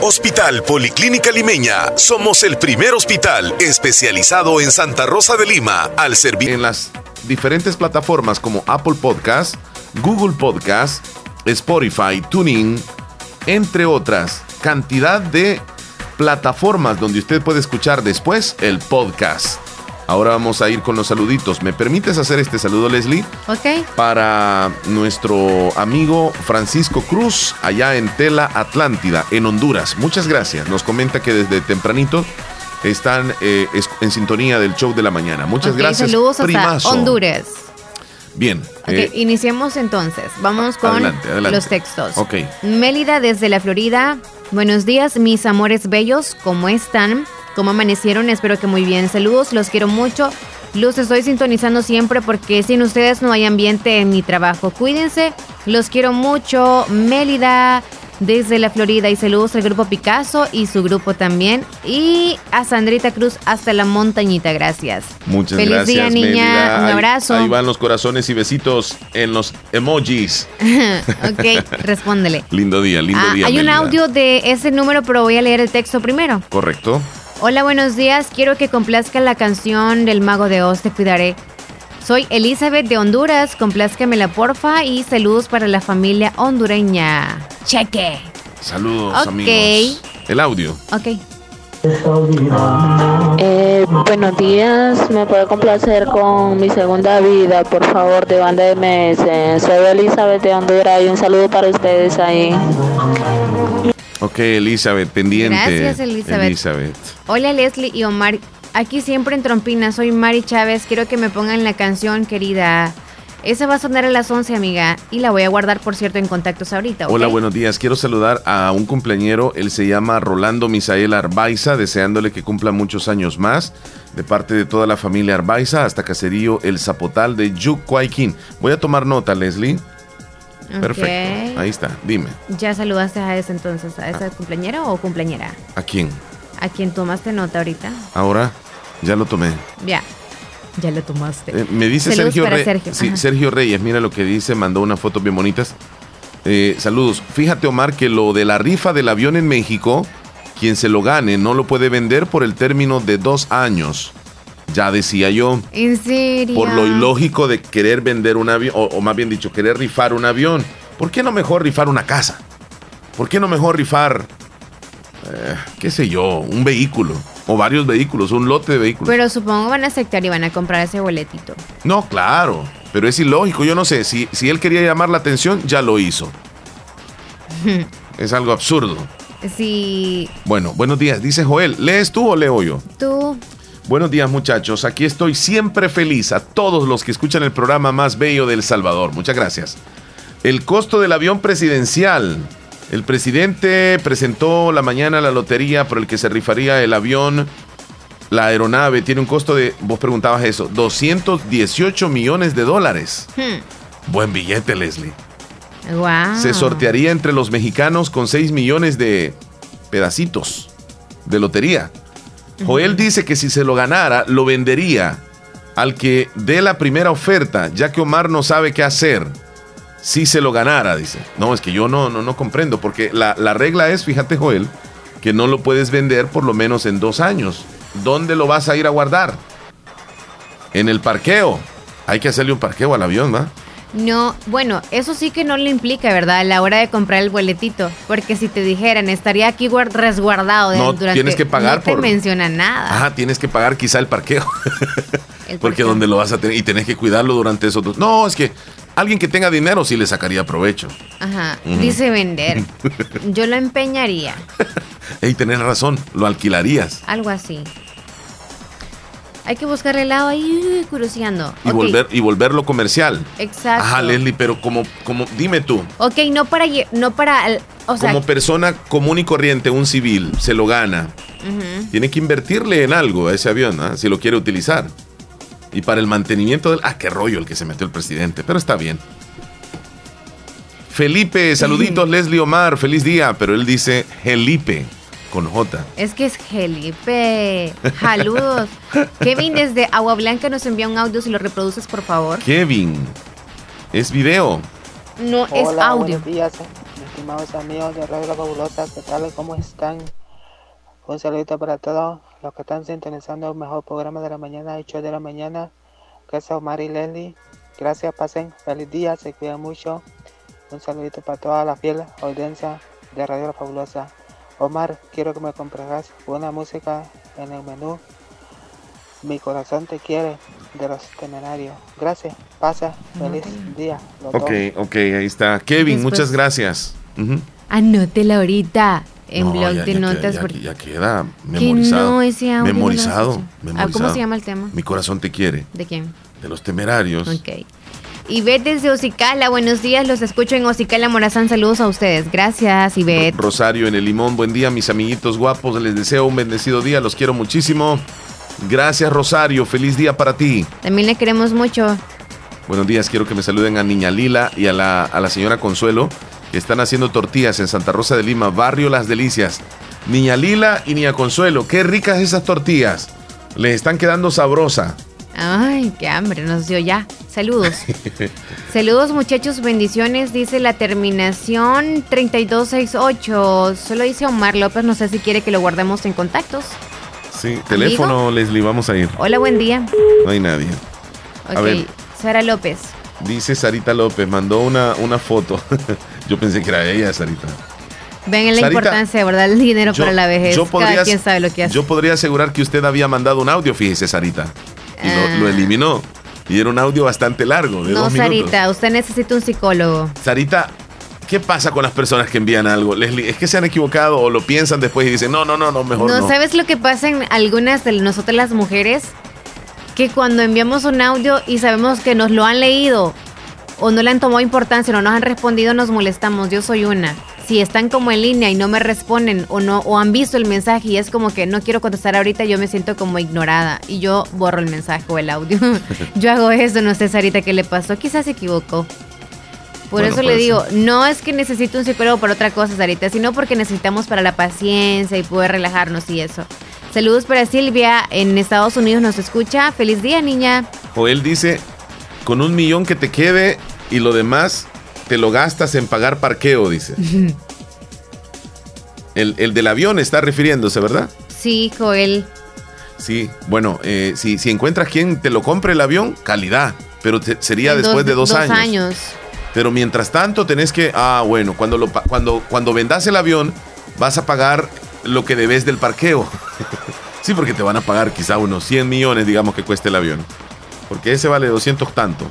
Hospital Policlínica Limeña. Somos el primer hospital especializado en Santa Rosa de Lima al servir. En las diferentes plataformas como Apple Podcast, Google Podcast, Spotify, TuneIn, entre otras, cantidad de plataformas donde usted puede escuchar después el podcast. Ahora vamos a ir con los saluditos. ¿Me permites hacer este saludo, Leslie? Ok. Para nuestro amigo Francisco Cruz, allá en Tela Atlántida, en Honduras. Muchas gracias. Nos comenta que desde tempranito están eh, en sintonía del show de la mañana. Muchas gracias. Saludos Honduras. Bien. Eh, iniciemos entonces. Vamos con los textos. Ok. Mélida desde la Florida. Buenos días, mis amores bellos. ¿Cómo están? ¿Cómo amanecieron? Espero que muy bien. Saludos, los quiero mucho. Los estoy sintonizando siempre porque sin ustedes no hay ambiente en mi trabajo. Cuídense, los quiero mucho. Mélida desde la Florida y saludos al grupo Picasso y su grupo también. Y a Sandrita Cruz hasta la montañita, gracias. Muchas Feliz gracias. día, niña. Un abrazo. Ahí, van los corazones y besitos en los emojis. ok, respóndele. lindo día, lindo ah, día. Hay un audio de ese número, pero voy a leer el texto primero. Correcto. Hola, buenos días. Quiero que complazca la canción del Mago de Oz, te cuidaré. Soy Elizabeth de Honduras, complázcamela porfa y saludos para la familia hondureña. Cheque. Saludos amigos. El audio. Ok. Eh, buenos días, me puede complacer con mi segunda vida, por favor, de banda MS. Soy Elizabeth de Honduras y un saludo para ustedes ahí. Ok, Elizabeth, pendiente. Gracias, Elizabeth. Elizabeth. Hola, Leslie y Omar. Aquí siempre en Trompina, soy Mari Chávez. Quiero que me pongan la canción, querida. Esa va a sonar a las 11, amiga, y la voy a guardar, por cierto, en contactos ahorita. Hola, buenos días. Quiero saludar a un cumpleañero. Él se llama Rolando Misael Arbaiza, deseándole que cumpla muchos años más. De parte de toda la familia Arbaiza, hasta Caserío El Zapotal de Yucuayquín. Voy a tomar nota, Leslie. Perfecto. Ahí está, dime. ¿Ya saludaste a ese entonces, a ese ah. cumpleañero o cumpleañera? ¿A quién? ¿A quién tomaste nota ahorita? Ahora, ya lo tomé. Ya. Ya lo tomaste. Eh, me dice Sergio, Reyes. Sí, Sergio Reyes, mira lo que dice, mandó unas fotos bien bonitas. Eh, saludos. Fíjate, Omar, que lo de la rifa del avión en México, quien se lo gane no lo puede vender por el término de dos años. Ya decía yo. ¿En serio? Por lo ilógico de querer vender un avión, o, más bien dicho, querer rifar un avión. ¿Por qué no mejor rifar una casa? ¿Por qué no mejor rifar, eh, qué sé yo, un vehículo? O varios vehículos, un lote de vehículos. Pero supongo van a aceptar y van a comprar ese boletito. No, claro. Pero es ilógico. Yo no sé, si, si él quería llamar la atención, ya lo hizo. es algo absurdo. Sí. Bueno, buenos días. Dice Joel, ¿lees tú o leo yo? Tú. Buenos días muchachos, aquí estoy siempre feliz a todos los que escuchan el programa más bello del Salvador. Muchas gracias. El costo del avión presidencial. El presidente presentó la mañana la lotería por el que se rifaría el avión. La aeronave tiene un costo de, vos preguntabas eso, 218 millones de dólares. Hmm. Buen billete, Leslie. Wow. Se sortearía entre los mexicanos con 6 millones de pedacitos de lotería. Joel dice que si se lo ganara, lo vendería al que dé la primera oferta, ya que Omar no sabe qué hacer. Si se lo ganara, dice. No, es que yo no, no, no comprendo, porque la, la regla es, fíjate Joel, que no lo puedes vender por lo menos en dos años. ¿Dónde lo vas a ir a guardar? En el parqueo. Hay que hacerle un parqueo al avión, ¿va? No, bueno, eso sí que no le implica, ¿verdad? A la hora de comprar el boletito. Porque si te dijeran, estaría aquí resguardado no, tienes que pagar no te menciona nada. Ajá, tienes que pagar quizá el parqueo. porque donde lo vas a tener y tenés que cuidarlo durante esos dos. No, es que alguien que tenga dinero sí le sacaría provecho. Ajá, dice vender. Yo lo empeñaría. Y tenés razón, lo alquilarías. Algo así. Hay que buscar el lado ahí curioseando. Y, volver, y volverlo comercial. Exacto. Ajá, Leslie, pero como, como, dime tú. Ok, no para, no para, o sea, como persona común y corriente, un civil, se lo gana. Tiene que invertirle en algo a ese avión, ¿ah? si lo quiere utilizar. Y para el mantenimiento del... Ah, qué rollo el que se metió el presidente, pero está bien. Felipe, saluditos, Leslie Omar, feliz día, pero él dice Felipe con J. Es que es Felipe. Saludos. Kevin desde Agua Blanca nos envía un audio si lo reproduces, por favor. Kevin. Es video. No, es audio. Buenos días, estimados amigos de Radio La Fabulosa. ¿Qué tal? ¿Cómo están? Un saludito para todos los que están sintonizando el mejor programa de la mañana, hecho de la mañana. Gracias, Omar y Leslie. Gracias, pasen feliz día, se cuidan mucho. Un saludito para toda la fiel audiencia de Radio La Fabulosa. Omar, quiero que me compres una música en el menú. Mi corazón te quiere de los temerarios. Gracias, pasa, feliz día. Ok, ok, ahí está. Kevin, muchas gracias. Anótela ahorita en blog de notas. Ya, queda memorizado. No, memorizado, ¿Cómo se llama el tema? Mi corazón te quiere. ¿De quién? De los temerarios. Ok. Ivette desde Ocicala, buenos días, los escucho en Ocicala Morazán, saludos a ustedes. Gracias, Ivette. Rosario en el Limón, buen día, mis amiguitos guapos, les deseo un bendecido día, los quiero muchísimo. Gracias, Rosario, feliz día para ti. También le queremos mucho. Buenos días, quiero que me saluden a Niña Lila y a la, a la señora Consuelo, que están haciendo tortillas en Santa Rosa de Lima, barrio Las Delicias. Niña Lila y Niña Consuelo, qué ricas esas tortillas. Les están quedando sabrosa. Ay, qué hambre nos dio ya. Saludos. Saludos muchachos, bendiciones. Dice la terminación 3268. Solo dice Omar López, no sé si quiere que lo guardemos en contactos. Sí, teléfono Leslie, vamos a ir. Hola, buen día. No hay nadie. Ok, Sara López. Dice Sarita López, mandó una, una foto. Yo pensé que era ella, Sarita. Ven la importancia, ¿verdad? El dinero para la vejez. Yo podría, quien sabe lo que hace. Yo podría asegurar que usted había mandado un audio, fíjese, Sarita. Y lo, ah. eliminó. Y era un audio bastante largo, de no, Sarita, usted necesita un psicólogo. Sarita, ¿qué pasa con las personas que envían algo? Leslie, ¿es que se han equivocado o lo piensan después y dicen, no, no, no, no, mejor no? ¿No sabes lo que pasa en algunas de nosotras las mujeres? Que cuando enviamos un audio y sabemos que nos lo han leído o no le han tomado importancia o no nos han respondido, nos molestamos. Yo soy una si están como en línea y no me responden o no o han visto el mensaje y es como que no quiero contestar ahorita, yo me siento como ignorada y yo borro el mensaje o el audio. yo hago eso, no sé Sarita qué le pasó, quizás se equivocó. Por eso le digo, no es que necesito un psicólogo para otra cosa, Sarita, sino porque necesitamos para la paciencia y poder relajarnos y eso. Saludos para Silvia, en Estados Unidos nos escucha. Feliz día, niña. Joel dice, con un millón que te quede y lo demás te lo gastas en pagar parqueo, dice. el, del avión está refiriéndose, ¿verdad? Sí, Joel. Sí, bueno, eh, si, si encuentras quien te lo compre el avión, calidad, pero sería después de dos, dos años. Pero mientras tanto tenés que, ah, bueno, cuando, lo, cuando, cuando vendas el avión, vas a pagar lo que debes del parqueo. sí, porque te van a pagar quizá unos 100 millones, digamos, que cueste el avión. Porque ese vale 200 tanto.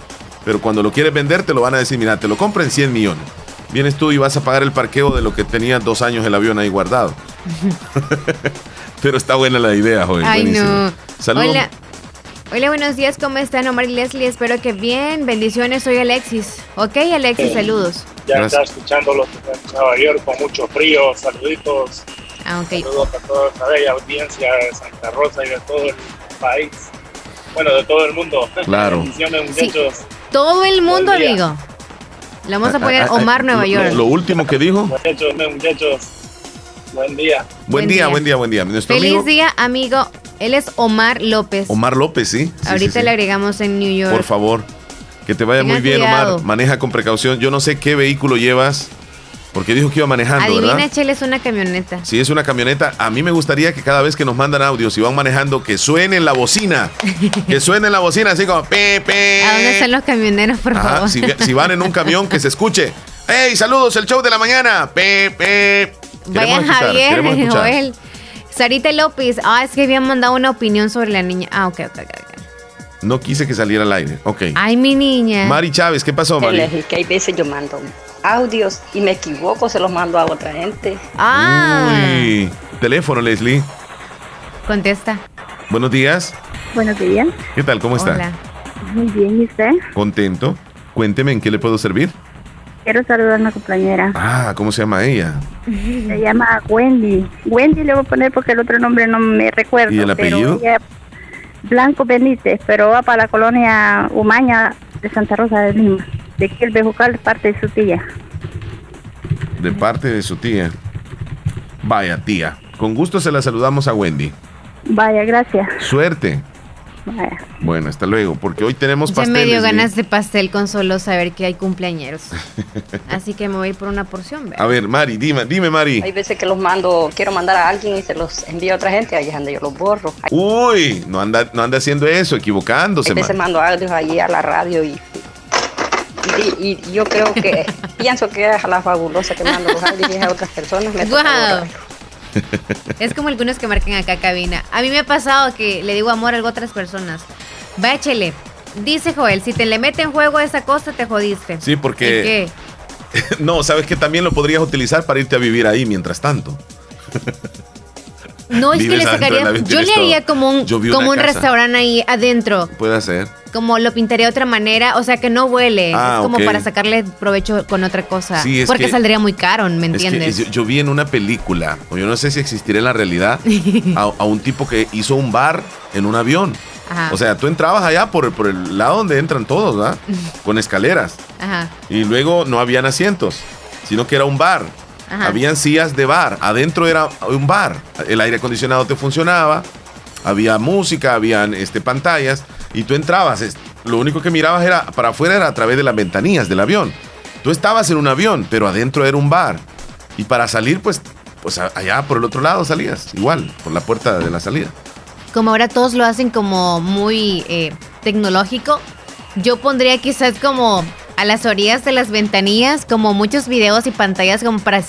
Pero cuando lo quieres vender, te lo van a decir, mira, te lo compro en 100 millones. Vienes tú y vas a pagar el parqueo de lo que tenía dos años el avión ahí guardado. Pero está buena la idea, joven. Ay, no. Saludos. Hola. Hola, buenos días, ¿cómo están? Omar y Leslie, espero que bien. Bendiciones, soy Alexis. Ok, Alexis, saludos. Ya está escuchando los en Nueva York con mucho frío. Saluditos. Ah, okay. Saludos a toda esta bella audiencia de Santa Rosa y de todo el país. Bueno, de todo el mundo. Claro. Bendiciones, muchachos. Todo el mundo, amigo. Le vamos a poner Omar Nueva York. Lo, último que dijo. Muchachos, muchachos. Buen día. Buen, día, buen día, buen día. Feliz día, amigo. Él es Omar López. Omar López, sí. Ahorita le agregamos en New York. Por favor. Que te vaya muy bien, Omar. Maneja con precaución. Yo no sé qué vehículo llevas. Porque dijo que iba manejando, Adivina, ¿verdad? Chele, es una camioneta. Sí, es una camioneta. A mí me gustaría que cada vez que nos mandan audios y van manejando, que suene la bocina. que suene la bocina, así como pe, ¿A dónde están los camioneros, por favor? Si, van en un camión, que se escuche. ¡Hey, saludos! El show de la mañana. Pe, pe. Vaya Javier, Joel. Sarita López. Ah, es que habían mandado una opinión sobre la niña. Ah, ok, ok, ok. No quise que saliera al aire. Ok. Ay, mi niña. Mari Chávez, ¿qué pasó, Mari? que hay veces yo mando audios y me equivoco, se los mando a otra gente. Ah. Uy. Teléfono, Leslie. Contesta. Buenos días. Buenos días. ¿Qué tal? ¿Cómo está? Hola. Muy bien, ¿y usted? Contento. Cuénteme, ¿en qué le puedo servir? Quiero saludar a una compañera. Ah, ¿cómo se llama ella? Se llama Wendy. Wendy le voy a poner porque el otro nombre no me recuerdo. ¿Y el apellido? Blanco Benítez, pero va para la colonia Umaña de Santa Rosa de Lima de que el Bejucal parte de su tía. De parte de su tía. Vaya, tía. Con gusto se la saludamos a Wendy. Vaya, gracias. Suerte. Bueno, hasta luego, porque hoy tenemos ya me dio ganas de pastel con solo saber que hay cumpleaños. Así que me voy por una porción. A ver, Mari, dime, dime, Mari. Hay veces que los mando, quiero mandar a alguien y se los envío a otra gente, ahí es donde yo los borro. Uy, no anda, no anda haciendo eso, equivocándose. A veces mando audios allí a la radio y y, yo creo que pienso que es la fabulosa que mando los audios a otras personas. Me Es como algunos que marcan acá cabina. A mí me ha pasado que le digo amor a otras personas. Báchele. Dice Joel, si te le mete en juego esa cosa, te jodiste. Sí, porque... ¿Qué? no, sabes que también lo podrías utilizar para irte a vivir ahí mientras tanto. No, es que le sacaría. Yo le haría como un, como un restaurante ahí adentro. Puede ser. Como lo pintaría de otra manera, o sea que no huele. Ah, es como para sacarle provecho con otra cosa. Sí, porque saldría muy caro, ¿me entiendes? yo, vi en una película, o yo no sé si existiría en la realidad, a, un tipo que hizo un bar en un avión. O sea, tú entrabas allá por, por el lado donde entran todos, ¿verdad? Con escaleras. Ajá. Y luego no habían asientos, sino que era un bar. Habían sillas de bar. Adentro era un bar. El aire acondicionado te funcionaba. Había música, habían este, pantallas. Y tú entrabas. Lo único que mirabas era para afuera era a través de las ventanillas del avión. Tú estabas en un avión, pero adentro era un bar. Y para salir, pues, pues allá por el otro lado salías. Igual, por la puerta de la salida. Como ahora todos lo hacen como muy eh, tecnológico, yo pondría quizás como a las orillas de las ventanillas como muchos videos y pantallas como para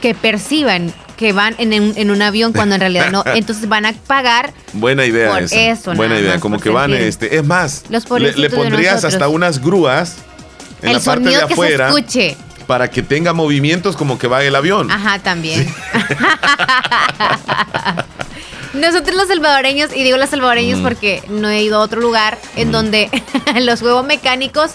que perciban que van en un, avión cuando en realidad no. Entonces van a pagar. Buena idea. Por eso. Buena idea. Como que van, este, es más, le, pondrías hasta unas grúas en la parte de afuera. Para que tenga movimientos como que va el avión. Ajá, también. Nosotros los salvadoreños, y digo los salvadoreños mm. porque no he ido a otro lugar en mm. donde los juegos mecánicos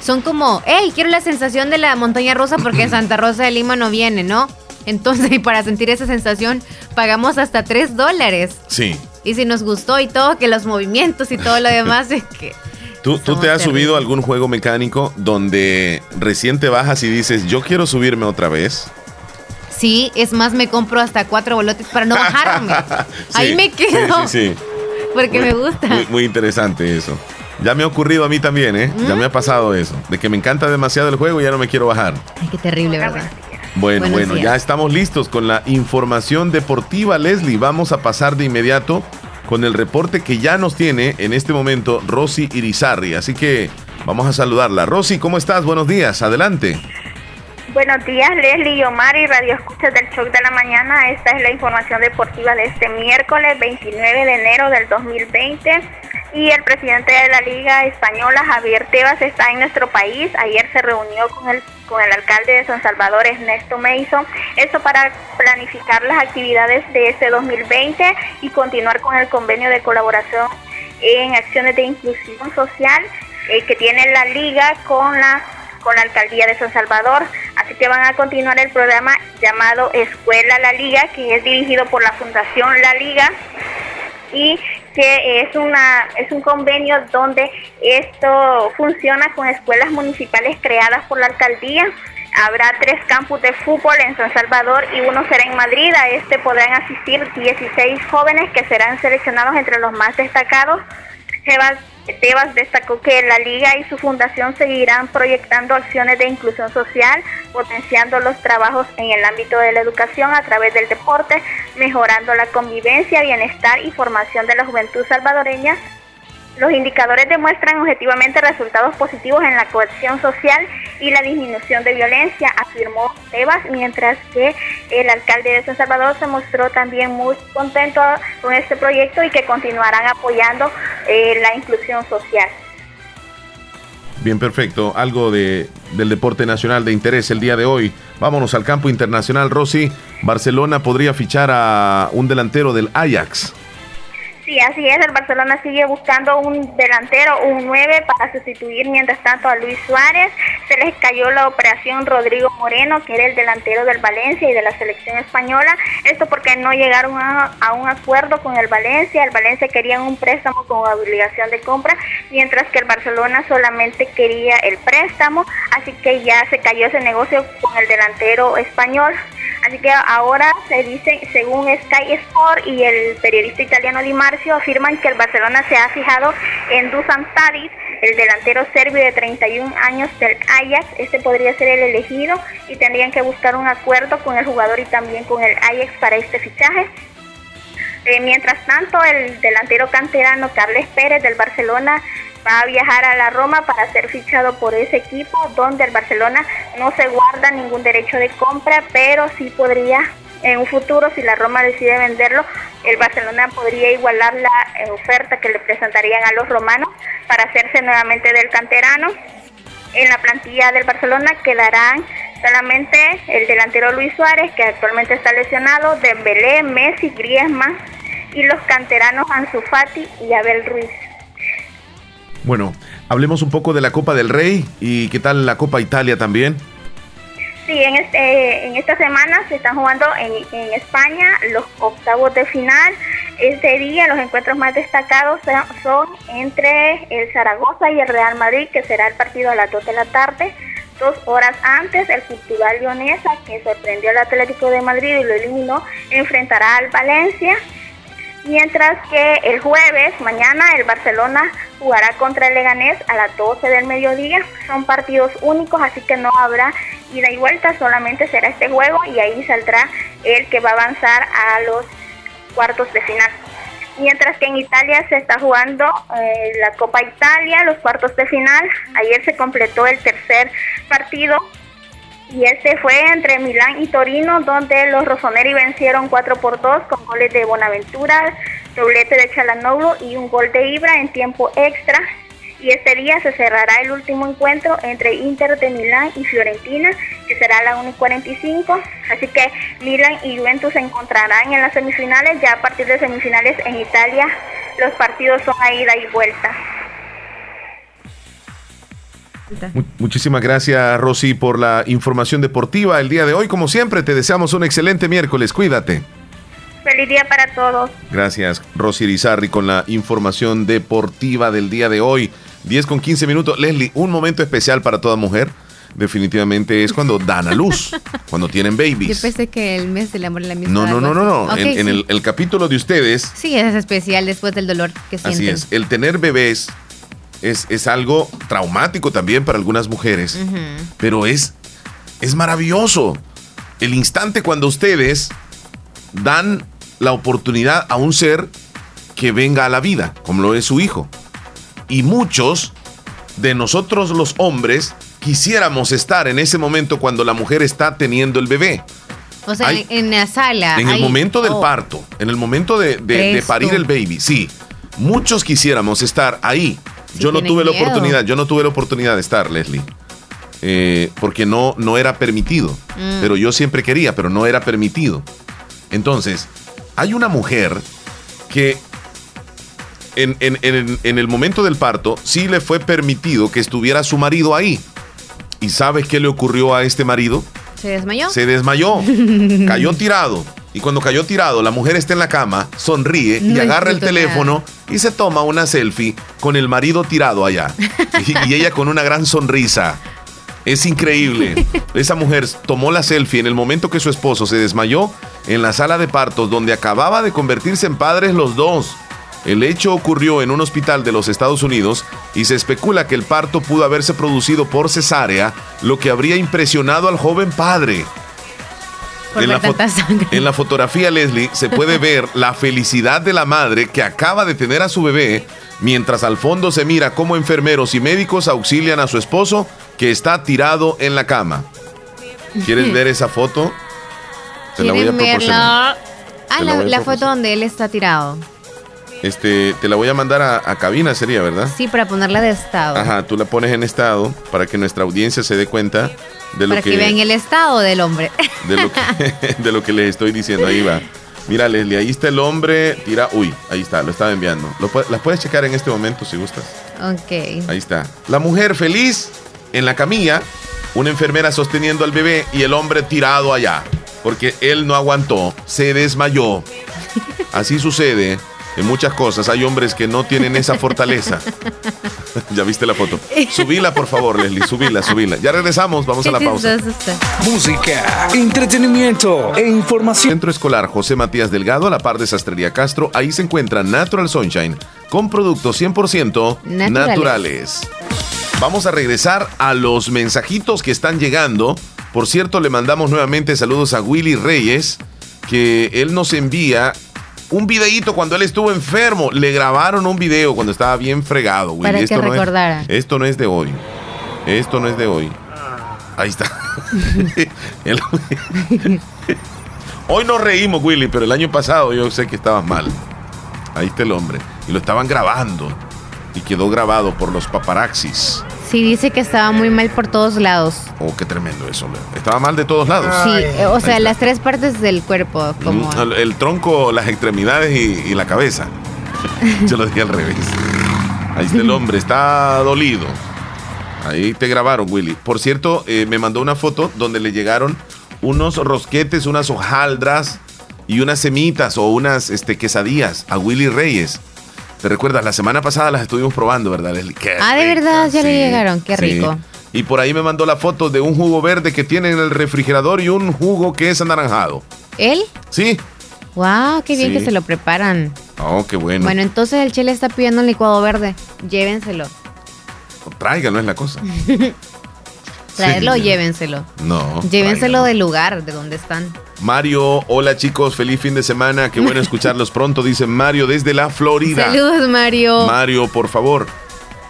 son como, hey, quiero la sensación de la montaña rosa porque Santa Rosa de Lima no viene, ¿no? Entonces, y para sentir esa sensación, pagamos hasta 3 dólares. Sí. Y si nos gustó y todo, que los movimientos y todo lo demás, es que... ¿Tú, ¿Tú, te has subido a algún juego mecánico donde recién te bajas y dices, yo quiero subirme otra vez? Sí, es más, me compro hasta cuatro bolotes para no bajarme. Ahí me quedo. Sí, sí, Porque me gusta. muy interesante eso. Ya me ha ocurrido a mí también, ¿eh? Ya me ha pasado eso. De que me encanta demasiado el juego y ya no me quiero bajar. Ay, qué terrible, ¿verdad? Bueno, bueno, ya estamos listos con la información deportiva, Leslie. Vamos a pasar de inmediato con el reporte que ya nos tiene en este momento Rosy Irizarri. Así que vamos a saludarla. Rosy, ¿cómo estás? Buenos días, adelante. Buenos días, Leslie y Omar y Radio Escuchas del Show de la Mañana. Esta es la información deportiva de este miércoles 29 de enero del 2020 y el presidente de la Liga Española, Javier Tebas, está en nuestro país. Ayer se reunió con el, con el alcalde de San Salvador, Ernesto Mason, esto para planificar las actividades de este 2020 y continuar con el convenio de colaboración en acciones de inclusión social eh, que tiene la Liga con la con la alcaldía de San Salvador. Así que van a continuar el programa llamado Escuela La Liga, que es dirigido por la Fundación La Liga y que es una es un convenio donde esto funciona con escuelas municipales creadas por la alcaldía. Habrá tres campus de fútbol en San Salvador y uno será en Madrid. A este podrán asistir 16 jóvenes que serán seleccionados entre los más destacados. Tebas destacó que la liga y su fundación seguirán proyectando acciones de inclusión social, potenciando los trabajos en el ámbito de la educación a través del deporte, mejorando la convivencia, bienestar y formación de la juventud salvadoreña los indicadores demuestran objetivamente resultados positivos en la cohesión social y la disminución de violencia, afirmó Tebas, mientras que el alcalde de San Salvador se mostró también muy contento con este proyecto y que continuarán apoyando eh, la inclusión social. Bien, perfecto. Algo de, del deporte nacional de interés el día de hoy. Vámonos al campo internacional. Rosy, Barcelona podría fichar a un delantero del Ajax. Sí, así es. El Barcelona sigue buscando un delantero, un 9 para sustituir mientras tanto a Luis Suárez. Se les cayó la operación Rodrigo Moreno, que era el delantero del Valencia y de la selección española. Esto porque no llegaron a, un acuerdo con el Valencia. El Valencia quería un préstamo con obligación de compra, mientras que el Barcelona solamente quería el préstamo. Así que ya se cayó ese negocio con el delantero español. Así que ahora se dice, según Sky Sport y el periodista italiano Di Afirman que el Barcelona se ha fijado en Dusan Tadic, el delantero serbio de 31 años del Ajax. Este podría ser el elegido y tendrían que buscar un acuerdo con el jugador y también con el Ajax para este fichaje. Eh, mientras tanto, el delantero canterano Carles Pérez del Barcelona va a viajar a la Roma para ser fichado por ese equipo, donde el Barcelona no se guarda ningún derecho de compra, pero sí podría en un futuro, si la Roma decide venderlo, el Barcelona podría igualar la eh, oferta que le presentarían a los romanos para hacerse nuevamente del canterano. En la plantilla del Barcelona quedarán Solamente el delantero Luis Suárez, que actualmente está lesionado, Dembélé, Messi, Griezmann y los canteranos Ansu Fati y Abel Ruiz. Bueno, hablemos un poco de la Copa del Rey y qué tal la Copa Italia también. Sí, en, este, en esta semana se están jugando en, en España los octavos de final. Este día los encuentros más destacados son entre el Zaragoza y el Real Madrid, que será el partido a las 2 de la tarde. Dos horas antes, el Cultural Leonesa, que sorprendió al Atlético de Madrid y lo eliminó, enfrentará al Valencia. Mientras que el jueves, mañana, el Barcelona jugará contra el Leganés a las 12 del mediodía. Son partidos únicos, así que no habrá ida y vuelta, solamente será este juego y ahí saldrá el que va a avanzar a los cuartos de final. Mientras que en Italia se está jugando eh, la Copa Italia, los cuartos de final. Ayer se completó el tercer partido y este fue entre Milán y Torino, donde los Rossoneri vencieron 4 por 2 con goles de Bonaventura, doblete de Chalanoglu y un gol de Ibra en tiempo extra. Y este día se cerrará el último encuentro entre Inter de Milán y Fiorentina, que será a la 1 y 45. Así que Milán y Juventus se encontrarán en las semifinales. Ya a partir de semifinales en Italia, los partidos son a ida y vuelta muchísimas gracias, Rosy, por la información deportiva el día de hoy. Como siempre, te deseamos un excelente miércoles. Cuídate. Feliz día para todos. Gracias, Rosy Rizarri, con la información deportiva del día de hoy. 10 con 15 minutos. Leslie, un momento especial para toda mujer. Definitivamente es cuando dan a luz, cuando tienen babies. Yo pensé que el mes del amor y la amistad. No, no, no, no, no. en, el, el, capítulo de ustedes. Sí, es especial después del dolor que sienten. Así es. El tener bebés es, algo traumático también para algunas mujeres, pero es, es maravilloso. El instante cuando ustedes dan la oportunidad a un ser que venga a la vida, como lo es su hijo. Y muchos de nosotros los hombres quisiéramos estar en ese momento cuando la mujer está teniendo el bebé. O sea, en la sala. En el momento del oh. parto, en el momento de, de parir el baby, sí. Muchos quisiéramos estar ahí yo no tuve la oportunidad, yo no tuve la oportunidad de estar, Leslie. Eh, porque no, no era permitido. Mm. Pero yo siempre quería, pero no era permitido. Entonces, hay una mujer que en, en, el momento del parto sí le fue permitido que estuviera su marido ahí. ¿Y sabes qué le ocurrió a este marido? Se desmayó. Se desmayó. cayó tirado. Y cuando cayó tirado, la mujer está en la cama, sonríe y agarra el teléfono y se toma una selfie con el marido tirado allá. y, ella con una gran sonrisa. Es increíble. Esa mujer tomó la selfie en el momento que su esposo se desmayó en la sala de partos donde acababa de convertirse en padres los dos. El hecho ocurrió en un hospital de los Estados Unidos y se especula que el parto pudo haberse producido por cesárea, lo que habría impresionado al joven padre en, la en la fotografía, Leslie, se puede ver la felicidad de la madre que acaba de tener a su bebé, mientras al fondo se mira cómo enfermeros y médicos auxilian a su esposo que está tirado en la cama. ¿Quieres ver esa foto? Te la voy a proporcionar. Ah, la, foto donde él está tirado. Este, te la voy a mandar a, a, cabina, sería, ¿verdad? Sí, para ponerla de estado. Ajá, tú la pones en estado para que nuestra audiencia se dé cuenta para que, vean el estado del hombre. De lo, que, les estoy diciendo, ahí va. Mira, Leslie, ahí está el hombre. Tira. Uy, ahí está, lo estaba enviando. las puedes checar en este momento si gustas. Ok. Ahí está. La mujer feliz en la camilla, una enfermera sosteniendo al bebé y el hombre tirado allá. Porque él no aguantó, se desmayó. Así sucede en muchas cosas. Hay hombres que no tienen esa fortaleza. ya viste la foto. Subila, por favor, Leslie. Subila, subila. Ya regresamos. Vamos a la pausa. Música, entretenimiento e información. Centro Escolar José Matías Delgado, a la par de Sastrería Castro. Ahí se encuentra Natural Sunshine con productos 100% naturales. naturales. Vamos a regresar a los mensajitos que están llegando. Por cierto, le mandamos nuevamente saludos a Willy Reyes, que él nos envía un videíto cuando él estuvo enfermo. Le grabaron un video cuando estaba bien fregado, güey. Para esto que no recordara. Es, esto no es de hoy. Esto no es de hoy. Ahí está. hoy nos reímos, Willy, pero el año pasado yo sé que estabas mal. Ahí está el hombre. Y lo estaban grabando. Y quedó grabado por los paparaxis. Sí, dice que estaba muy mal por todos lados. Oh, qué tremendo eso. Estaba mal de todos lados. Sí, eh, o sea, las tres partes del cuerpo, como... El, tronco, las extremidades y, la cabeza. Yo lo dije al revés. Ahí está el hombre, está dolido. Ahí te grabaron, Willy. Por cierto, eh, me mandó una foto donde le llegaron unos rosquetes, unas hojaldras y unas semitas o unas este, quesadillas a Willy Reyes. ¿Te recuerdas? La semana pasada las estuvimos probando, ¿verdad, ah, de verdad, ya le llegaron, qué rico. Y por ahí me mandó la foto de un jugo verde que tiene en el refrigerador y un jugo que es anaranjado. ¿Él? Sí. Wow, qué bien que se lo preparan. Oh, qué bueno. Bueno, entonces el chile está pidiendo un licuado verde. Llévenselo. Tráigalo es la cosa. Traerlo o llévenselo. No. Llévenselo del lugar, de donde están. Mario, hola chicos, feliz fin de semana. Qué bueno escucharlos pronto, dice Mario desde la Florida. Saludos, Mario. Mario, por favor.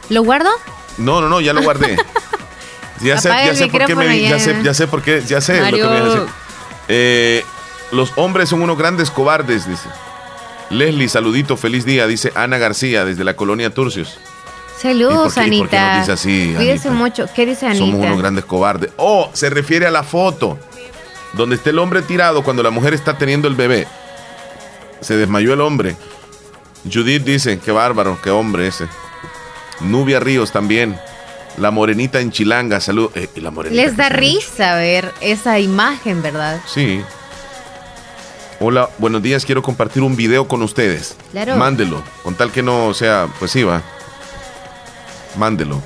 ¿Lo guardo? No, no, no, ya lo guardé. ya, sé, ya sé por qué me ya sé, ya sé por qué, ya sé lo que me decir. Eh, los hombres son unos grandes cobardes, dice. Leslie, saludito, feliz día, dice Ana García desde la colonia Turcios. Saludos, Anita. ¿por qué nos dice así? Cuídese mucho. ¿Qué dice Anita? Somos unos grandes cobardes. Oh, se refiere a la foto donde está el hombre tirado cuando la mujer está teniendo el bebé. Se desmayó el hombre. Judith dice, qué bárbaro, qué hombre ese. Nubia Ríos también. La morenita en Chilanga, salud. Eh, la morenita Les da risa ver esa imagen, ¿verdad? Sí. Hola, buenos días. Quiero compartir un video con ustedes. Claro. Mándelo. Con tal que no sea, pues sí, va. Mándelo.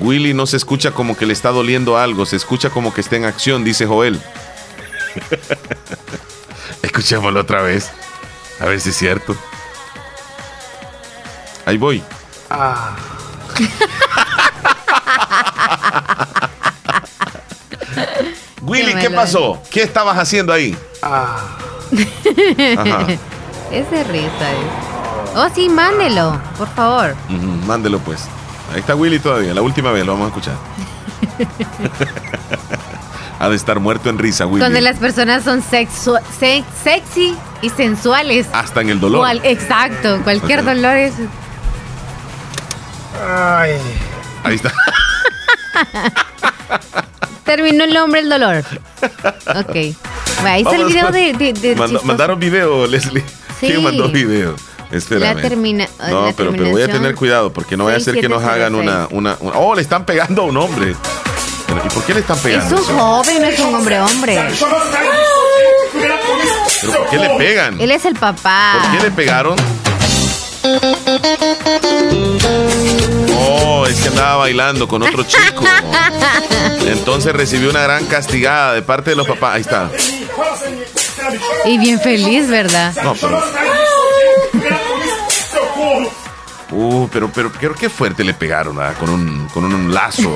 Willy no se escucha como que le está doliendo algo, se escucha como que está en acción, dice Joel. Escuchémoslo otra vez. A ver si es cierto. Ahí voy. Ah. Willy, ¿qué pasó? ¿Qué estabas haciendo ahí? Ah. Ese risa es. Oh, sí, mándelo, por favor. mándelo, pues. Ahí está Willy todavía, la última vez lo vamos a escuchar. ha de estar muerto en risa, Willy. Donde las personas son sexy y sensuales. Hasta en el dolor. exacto, cualquier dolor es. Ay. Ahí está. Terminó el nombre el dolor. Ok. ahí está el video de. mandaron video, Leslie. Sí. ¿Quién mandó video? La termina, no, pero, pero, voy a tener cuidado porque no voy a hacer que nos hagan una, una, Oh, le están pegando a un hombre. ¿Y por qué le están pegando? Es un joven, no es un hombre hombre. ¿Pero por qué le pegan? Él es el papá. ¿Por qué le pegaron? Oh, es que andaba bailando con otro chico. Entonces recibió una gran castigada de parte de los papás. Ahí está. Y bien feliz, ¿verdad? No, pero... Uh, pero, pero qué fuerte le pegaron ¿ah? con, un, con un lazo.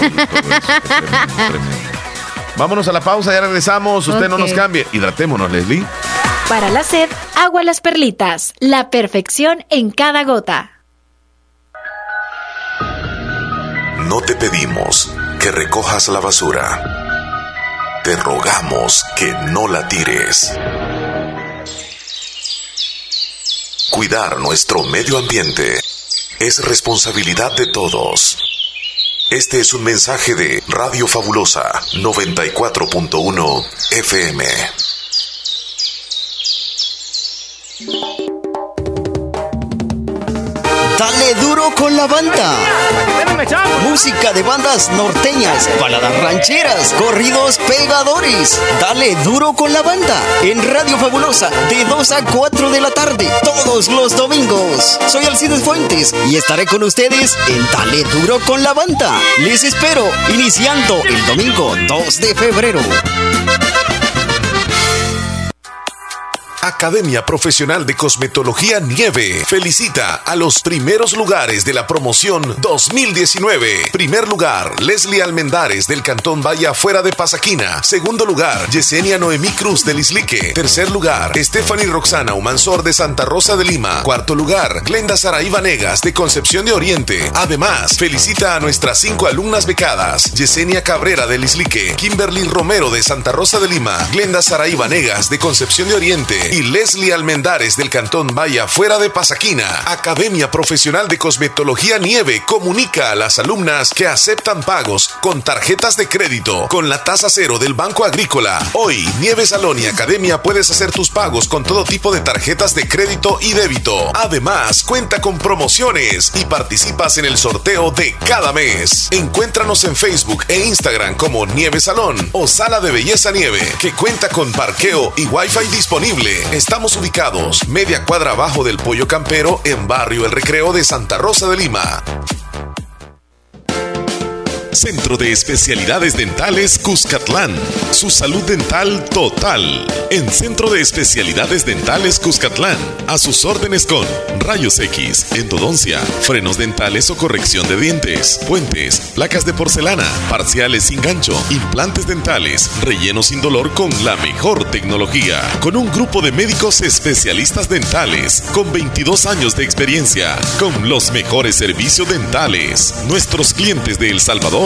Vámonos a la pausa, ya regresamos. Usted no nos cambie. Hidratémonos, Leslie. Para la sed, agua las perlitas. La perfección en cada gota. No te pedimos que recojas la basura. Te rogamos que no la tires. Cuidar nuestro medio ambiente es responsabilidad de todos. Este es un mensaje de Radio Fabulosa 94.1 FM. Dale duro con la banda. Música de bandas norteñas, baladas rancheras, corridos pegadores. Dale duro con la banda. En Radio Fabulosa, de 2 a 4 de la tarde, todos los domingos. Soy Alcides Fuentes y estaré con ustedes en Dale duro con la banda. Les espero, iniciando el domingo 2 de febrero. Academia Profesional de Cosmetología Nieve felicita a los primeros lugares de la promoción 2019. Primer lugar, Leslie Almendares del Cantón Valle Fuera de Pasaquina. Segundo lugar, Yesenia Noemí Cruz del Islique. Tercer lugar, Stephanie Roxana Humansor de Santa Rosa de Lima. Cuarto lugar, Glenda Saraí Vanegas de Concepción de Oriente. Además, felicita a nuestras cinco alumnas becadas: Yesenia Cabrera del Islique, Kimberly Romero de Santa Rosa de Lima, Glenda Saraí Vanegas de Concepción de Oriente y Leslie Almendares del Cantón Vaya fuera de Pasaquina. Academia Profesional de Cosmetología Nieve comunica a las alumnas que aceptan pagos con tarjetas de crédito con la tasa cero del Banco Agrícola. Hoy, Nieve Salón y Academia puedes hacer tus pagos con todo tipo de tarjetas de crédito y débito. Además, cuenta con promociones y participas en el sorteo de cada mes. Encuéntranos en Facebook e Instagram como Nieve Salón o Sala de Belleza Nieve, que cuenta con parqueo y wifi disponible. Estamos ubicados media cuadra abajo del Pollo Campero en Barrio El Recreo de Santa Rosa de Lima. Centro de Especialidades Dentales Cuscatlán. Su salud dental total. En Centro de Especialidades Dentales Cuscatlán. A sus órdenes con rayos X, endodoncia, frenos dentales o corrección de dientes, puentes, placas de porcelana, parciales sin gancho, implantes dentales, relleno sin dolor con la mejor tecnología. Con un grupo de médicos especialistas dentales con 22 años de experiencia. Con los mejores servicios dentales. Nuestros clientes de El Salvador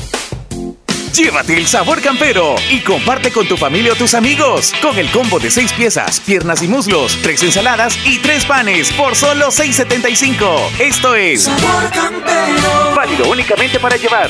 Llévate el sabor campero y comparte con tu familia o tus amigos. Con el combo de 6 piezas, piernas y muslos, 3 ensaladas y 3 panes por solo 6.75. Esto es Sabor Campero. Válido únicamente para llevar.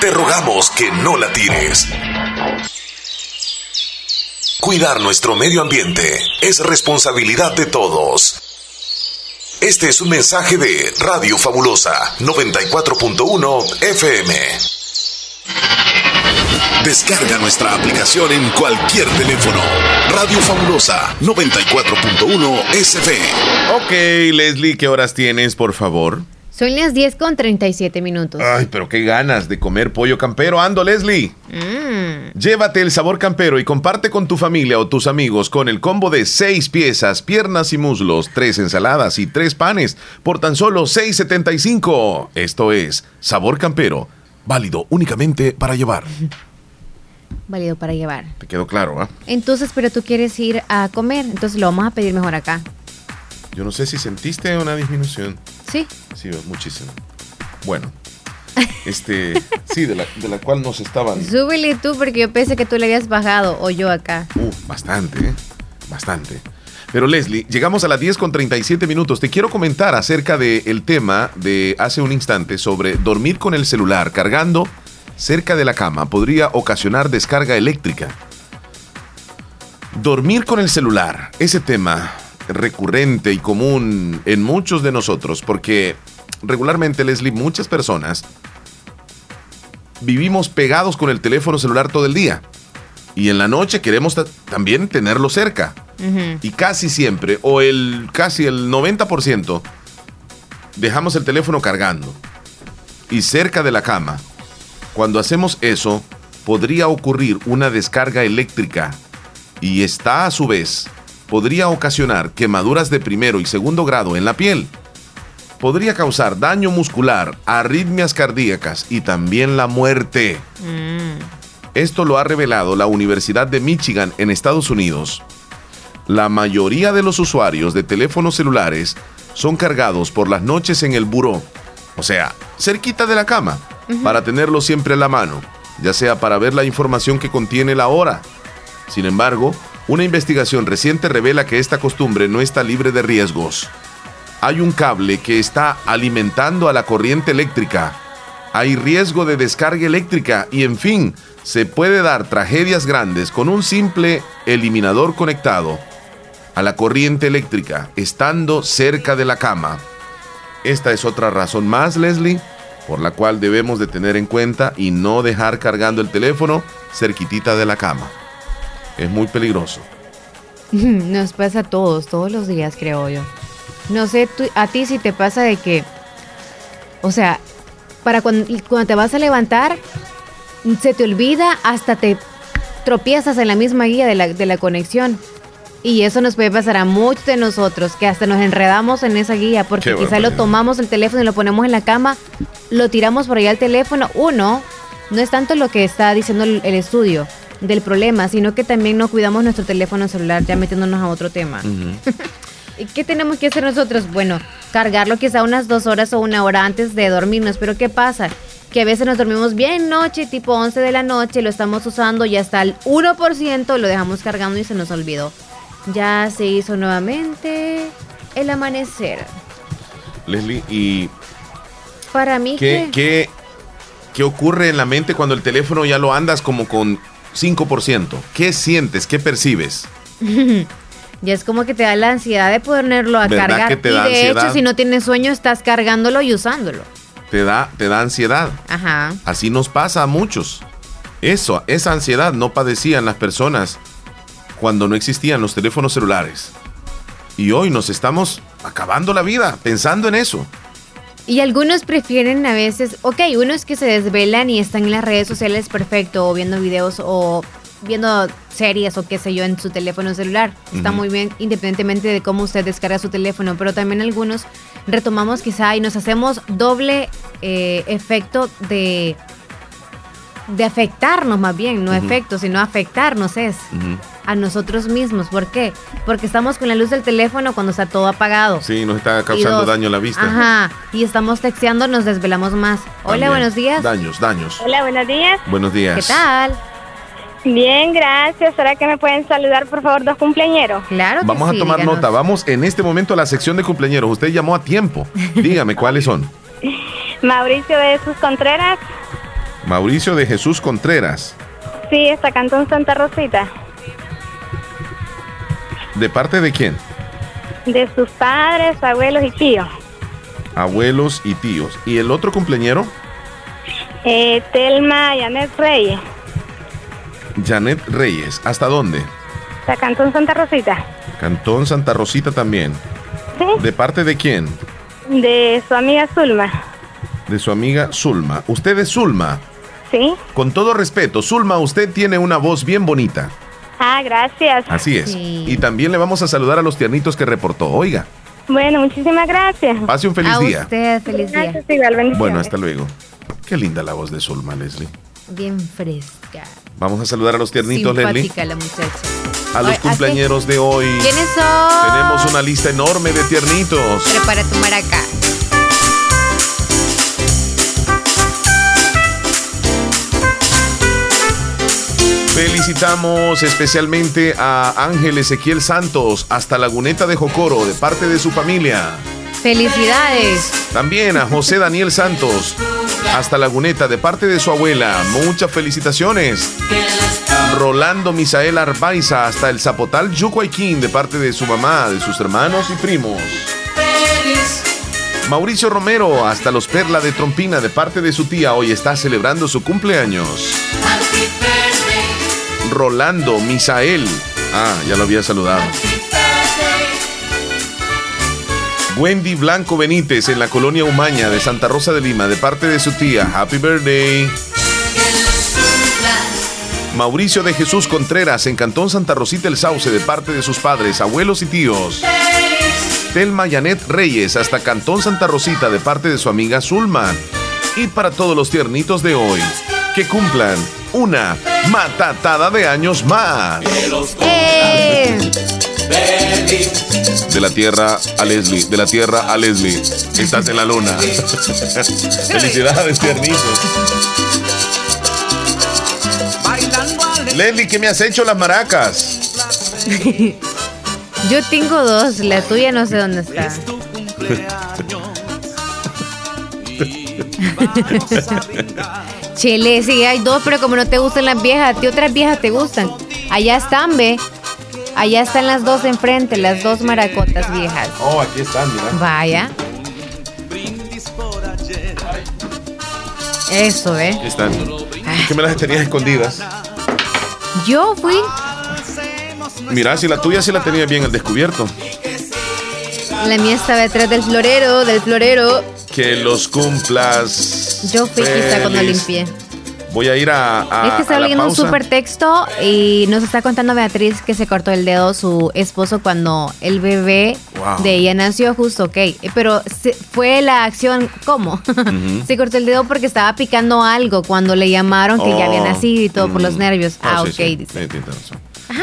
te rogamos que no la tires. Cuidar nuestro medio ambiente es responsabilidad de todos. Este es un mensaje de Radio Fabulosa 94.1 FM. Descarga nuestra aplicación en cualquier teléfono. Radio Fabulosa 94.1 SF. Ok, Leslie, ¿qué horas tienes, por favor? Son las 10 con 37 minutos. Ay, pero qué ganas de comer pollo campero. Ando, Leslie. Mm. Llévate el sabor campero y comparte con tu familia o tus amigos con el combo de 6 piezas, piernas y muslos, 3 ensaladas y 3 panes por tan solo 6.75. Esto es sabor campero, válido únicamente para llevar. Válido para llevar. Te quedó claro, ¿ah? Entonces, pero tú quieres ir a comer, entonces lo vamos a pedir mejor acá. Yo no sé si sentiste una disminución. Sí. Sí, muchísimo. Bueno. Este, sí, de la, de la cual nos estaban. Súbele tú, porque yo pensé que tú le habías bajado, o yo acá. Uh, bastante, ¿eh? bastante. Pero Leslie, llegamos a las 10 con 37 minutos. Te quiero comentar acerca del tema de hace un instante sobre dormir con el celular cargando cerca de la cama podría ocasionar descarga eléctrica. Dormir con el celular, ese tema recurrente y común en muchos de nosotros, porque regularmente, Leslie, muchas personas vivimos pegados con el teléfono celular todo el día. Y en la noche queremos también tenerlo cerca. Y casi siempre, o el casi el 90%, dejamos el teléfono cargando. y cerca de la cama. Cuando hacemos eso, podría ocurrir una descarga eléctrica y esta a su vez podría ocasionar quemaduras de primero y segundo grado en la piel. Podría causar daño muscular, arritmias cardíacas y también la muerte. Mm. Esto lo ha revelado la Universidad de Michigan en Estados Unidos. La mayoría de los usuarios de teléfonos celulares son cargados por las noches en el buró, o sea, cerquita de la cama, para tenerlo siempre a la mano, ya sea para ver la información que contiene la hora. Sin embargo, una investigación reciente revela que esta costumbre no está libre de riesgos. Hay un cable que está alimentando a la corriente eléctrica. Hay riesgo de descarga eléctrica y en fin, se puede dar tragedias grandes con un simple eliminador conectado a la corriente eléctrica estando cerca de la cama. Esta es otra razón más, Leslie, por la cual debemos de tener en cuenta y no dejar cargando el teléfono cerquitita de la cama es muy peligroso. Nos pasa a todos, todos los días, creo yo. No sé a ti si te pasa de que, o sea, para cuando, cuando te vas a levantar, se te olvida, hasta te tropiezas en la misma guía de la, de la conexión. Y eso nos puede pasar a muchos de nosotros, que hasta nos enredamos en esa guía, porque quizá lo tomamos el teléfono y lo ponemos en la cama, lo tiramos por allá al teléfono. Uno, no es tanto lo que está diciendo el estudio, del problema, sino que también no cuidamos nuestro teléfono celular, ya metiéndonos a otro tema. ¿Y qué tenemos que hacer nosotros? Bueno, cargarlo quizá unas dos horas o una hora antes de dormirnos, pero ¿qué pasa? Que a veces nos dormimos bien noche, tipo 11 de la noche, lo estamos usando y hasta el 1% lo dejamos cargando y se nos olvidó. Ya se hizo nuevamente el amanecer. Leslie, y... Para mí... ¿Qué, ¿qué, qué ocurre en la mente cuando el teléfono ya lo andas como con 5%. ¿Qué sientes? ¿Qué percibes? ya es como que te da la ansiedad de ponerlo a cargar. y de hecho, si no tienes sueño, estás cargándolo y usándolo. Te da, te da ansiedad. Ajá. Así nos pasa a muchos. Eso, esa ansiedad no padecían las personas cuando no existían los teléfonos celulares. Y hoy nos estamos acabando la vida pensando en eso. Y algunos prefieren a veces, ok, unos que se desvelan y están en las redes sociales perfecto, o viendo videos o viendo series o qué sé yo en su teléfono celular. Está muy bien independientemente de cómo usted descarga su teléfono, pero también algunos retomamos quizá y nos hacemos doble eh, efecto de de afectarnos más bien, no efecto, sino afectarnos es a nosotros mismos. ¿Por qué? Porque estamos con la luz del teléfono cuando está todo apagado. Sí, nos está causando daño a la vista. Ajá, y estamos texteando, nos desvelamos más. Hola, buenos días. Daños, daños. Hola, buenos días. Buenos días. ¿Qué tal? Bien, gracias. ¿Será que me pueden saludar, por favor, dos cumpleañeros? Claro. Que Vamos a tomar nota. Vamos en este momento a la sección de cumpleaños. Usted llamó a tiempo. Dígame, ¿cuáles son? Mauricio de Jesús Contreras. Mauricio de Jesús Contreras. Sí, está Cantón Santa Rosita. ¿De parte de quién? De sus padres, abuelos y tíos. Abuelos y tíos. ¿Y el otro cumpleañero? Eh, Telma Janet Reyes. Janet Reyes. ¿Hasta dónde? Hasta Cantón Santa Rosita. Cantón Santa Rosita también. ¿Sí? ¿De parte de quién? De su amiga Zulma. De su amiga Zulma. ¿Usted es Zulma? Sí. Con todo respeto, Zulma, usted tiene una voz bien bonita. Ah, gracias. Así es. Y también le vamos a saludar a los tiernitos que reportó. Oiga. Bueno, muchísimas gracias. Pase un feliz a día. Usted, feliz día. bueno, hasta luego. Qué linda la voz de Zulma, Leslie. Bien fresca. Vamos a saludar a los tiernitos, Simpática Leslie. la muchacha. A los cumpleañeros de hoy. ¿Quiénes son? Tenemos una lista enorme de tiernitos. Prepara tu maraca. Felicitamos especialmente a Ángel Ezequiel Santos hasta Laguneta de Jocoro de parte de su familia. Felicidades. También a José Daniel Santos hasta Laguneta de parte de su abuela. Muchas felicitaciones. Rolando Misael Arbaiza hasta el Zapotal Yucuayquín de parte de su mamá, de sus hermanos y primos. Mauricio Romero hasta los Perla de Trompina de parte de su tía hoy está celebrando su cumpleaños. Rolando Misael. Ah, ya lo había saludado. Wendy Blanco Benítez en la colonia Umaña de Santa Rosa de Lima, de parte de su tía. Happy birthday. Mauricio de Jesús Contreras en Cantón Santa Rosita el Sauce, de parte de sus padres, abuelos y tíos. Telma Yanet Reyes hasta Cantón Santa Rosita, de parte de su amiga Zulma. Y para todos los tiernitos de hoy, que cumplan una matatada de años más. ¡Eh! De la tierra a Leslie, de la tierra a Leslie. Estás en la luna. Felicidades, tiernitos. Leslie, ¿qué me has hecho las maracas? Yo tengo dos, la tuya no sé dónde está. Chile, sí, hay dos, pero como no te gustan las viejas, ¿qué otras viejas te gustan? Allá están, ve. Allá están las dos enfrente, las dos maracotas viejas. Oh, aquí están, mira. Vaya. Eso, ¿eh? Aquí están. ¿Qué me las tenías escondidas? Yo fui. Mira, si la tuya sí la tenía bien al descubierto. La mía estaba detrás del florero, del florero. Que los cumplas. Yo fui quizá cuando limpié. Voy a ir a. a es que está leyendo un super texto y nos está contando Beatriz que se cortó el dedo su esposo cuando el bebé de ella nació justo, ok. Pero fue la acción, ¿cómo? se cortó el dedo porque estaba picando algo cuando le llamaron que ya había oh, nacido y todo por los mm. nervios. ah, ok, dice.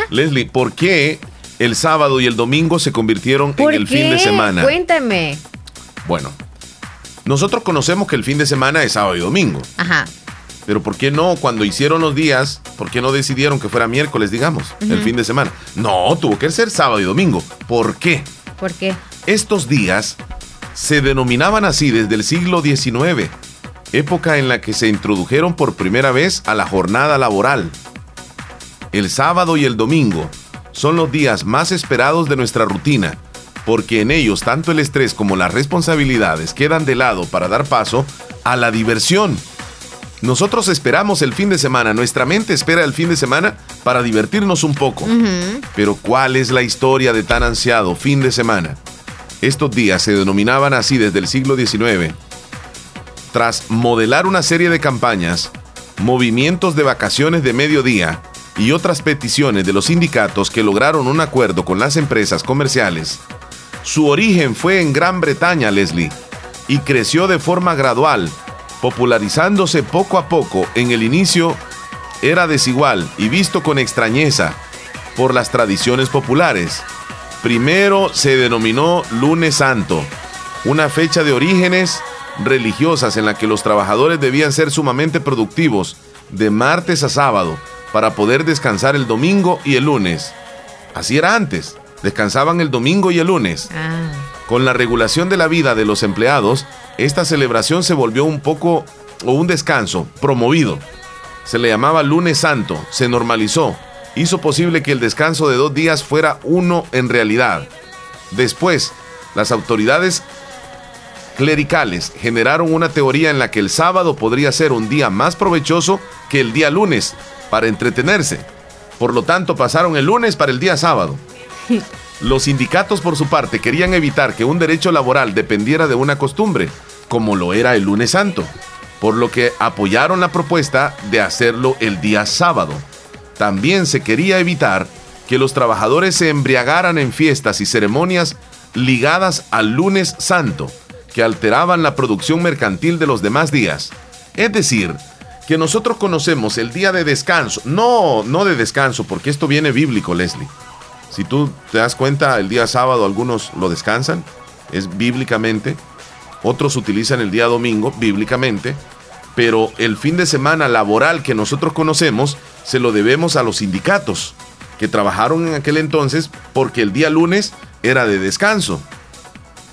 Leslie, ¿por qué el sábado y el domingo se convirtieron en el fin de semana? Cuéntame. Bueno, nosotros conocemos que el fin de semana es sábado y domingo. Ajá. Pero ¿por qué no cuando hicieron los días, por qué no decidieron que fuera miércoles, digamos, el fin de semana? No, tuvo que ser sábado y domingo. ¿Por qué? ¿Por qué? Estos días se denominaban así desde el siglo XIX, época en la que se introdujeron por primera vez a la jornada laboral. El sábado y el domingo son los días más esperados de nuestra rutina, porque en ellos tanto el estrés como las responsabilidades quedan de lado para dar paso a la diversión nosotros esperamos el fin de semana, nuestra mente espera el fin de semana para divertirnos un poco. Pero ¿cuál es la historia de tan ansiado fin de semana? Estos días se denominaban así desde el siglo XIX. Tras modelar una serie de campañas, movimientos de vacaciones de mediodía y otras peticiones de los sindicatos que lograron un acuerdo con las empresas comerciales, su origen fue en Gran Bretaña, Leslie, y creció de forma gradual popularizándose poco a poco, en el inicio era desigual y visto con extrañeza por las tradiciones populares. Primero se denominó lunes santo, una fecha de orígenes religiosas en la que los trabajadores debían ser sumamente productivos de martes a sábado para poder descansar el domingo y el lunes. Así era antes, descansaban el domingo y el lunes. Ah. Con la regulación de la vida de los empleados, esta celebración se volvió un poco o un descanso promovido. Se le llamaba lunes santo, se normalizó, hizo posible que el descanso de dos días fuera uno en realidad. Después, las autoridades clericales generaron una teoría en la que el sábado podría ser un día más provechoso que el día lunes para entretenerse. Por lo tanto, pasaron el lunes para el día sábado. Los sindicatos, por su parte, querían evitar que un derecho laboral dependiera de una costumbre, como lo era el lunes santo, por lo que apoyaron la propuesta de hacerlo el día sábado. También se quería evitar que los trabajadores se embriagaran en fiestas y ceremonias ligadas al lunes santo, que alteraban la producción mercantil de los demás días. Es decir, que nosotros conocemos el día de descanso, no, no de descanso, porque esto viene bíblico, Leslie. Si tú te das cuenta, el día sábado algunos lo descansan, es bíblicamente. Otros utilizan el día domingo, bíblicamente. Pero el fin de semana laboral que nosotros conocemos se lo debemos a los sindicatos que trabajaron en aquel entonces porque el día lunes era de descanso.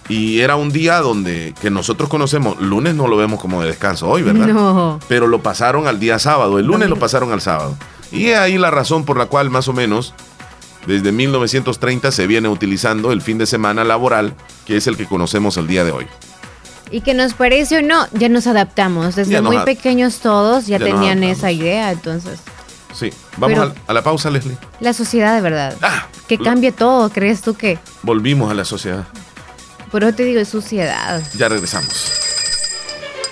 Y era un día donde que nosotros conocemos, lunes no lo vemos como de descanso hoy, ¿verdad? No. Pero lo pasaron al día sábado, el lunes lo pasaron al sábado. Y ahí la razón por la cual más o menos desde 1930 se viene utilizando el fin de semana laboral, que es el que conocemos el día de hoy. Y que nos parece o no, ya nos adaptamos. Desde muy pequeños todos ya, tenían esa idea, entonces. Sí, vamos a, la pausa, Leslie. La sociedad de verdad. Ah, que cambie todo, ¿crees tú que? Volvimos a la sociedad. Por eso te digo, es suciedad. Ya regresamos.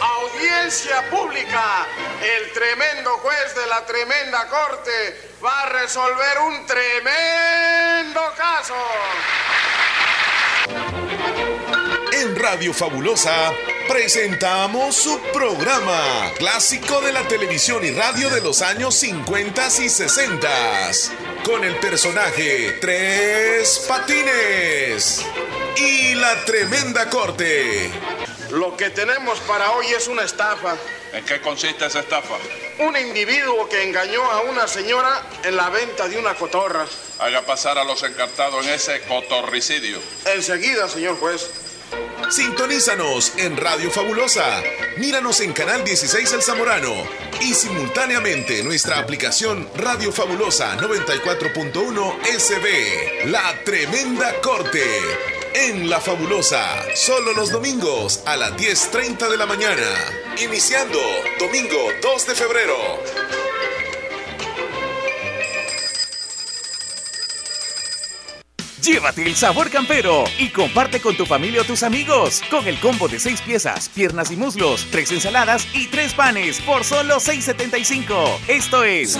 Audiencia pública. Tremendo juez de la tremenda corte va a resolver un tremendo caso. En Radio Fabulosa presentamos su programa, clásico de la televisión y radio de los años 50 y 60, con el personaje Tres Patines y la tremenda corte. Lo que tenemos para hoy es una estafa. ¿En qué consiste esa estafa? Un individuo que engañó a una señora en la venta de una cotorra. Haga pasar a los encartados en ese cotorricidio. Enseguida, señor juez. Sintonízanos en Radio Fabulosa. Míranos en Canal 16 El Zamorano y simultáneamente nuestra aplicación Radio Fabulosa 94.1 SB. La Tremenda Corte. En La Fabulosa, solo los domingos a las 10.30 de la mañana. Iniciando domingo 2 de febrero. Llévate el sabor campero y comparte con tu familia o tus amigos con el combo de 6 piezas, piernas y muslos, 3 ensaladas y 3 panes por solo 6.75. Esto es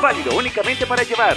válido únicamente para llevar.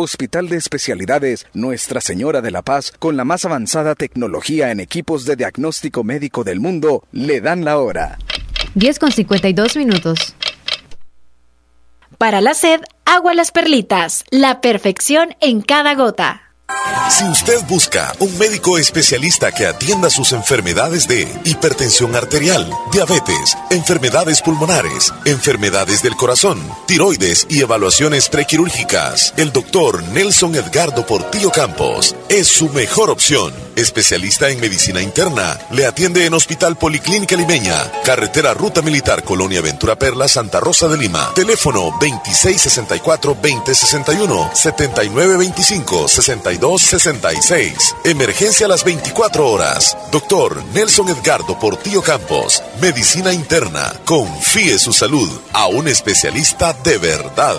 Hospital de Especialidades Nuestra Señora de la Paz, con la más avanzada tecnología en equipos de diagnóstico médico del mundo, le dan la hora. 10 con 52 minutos. Para la sed, agua las perlitas, la perfección en cada gota. Si usted busca un médico especialista que atienda sus enfermedades de hipertensión arterial, diabetes, enfermedades pulmonares, enfermedades del corazón, tiroides y evaluaciones prequirúrgicas, el doctor Nelson Edgardo Portillo Campos es su mejor opción. Especialista en medicina interna, le atiende en Hospital Policlínica Limeña, Carretera Ruta Militar Colonia Ventura Perla, Santa Rosa de Lima. Teléfono 2664-2061, 7925-62 5266. Emergencia a las 24 horas. Doctor Nelson Edgardo Portillo Campos. Medicina interna. Confíe su salud a un especialista de verdad.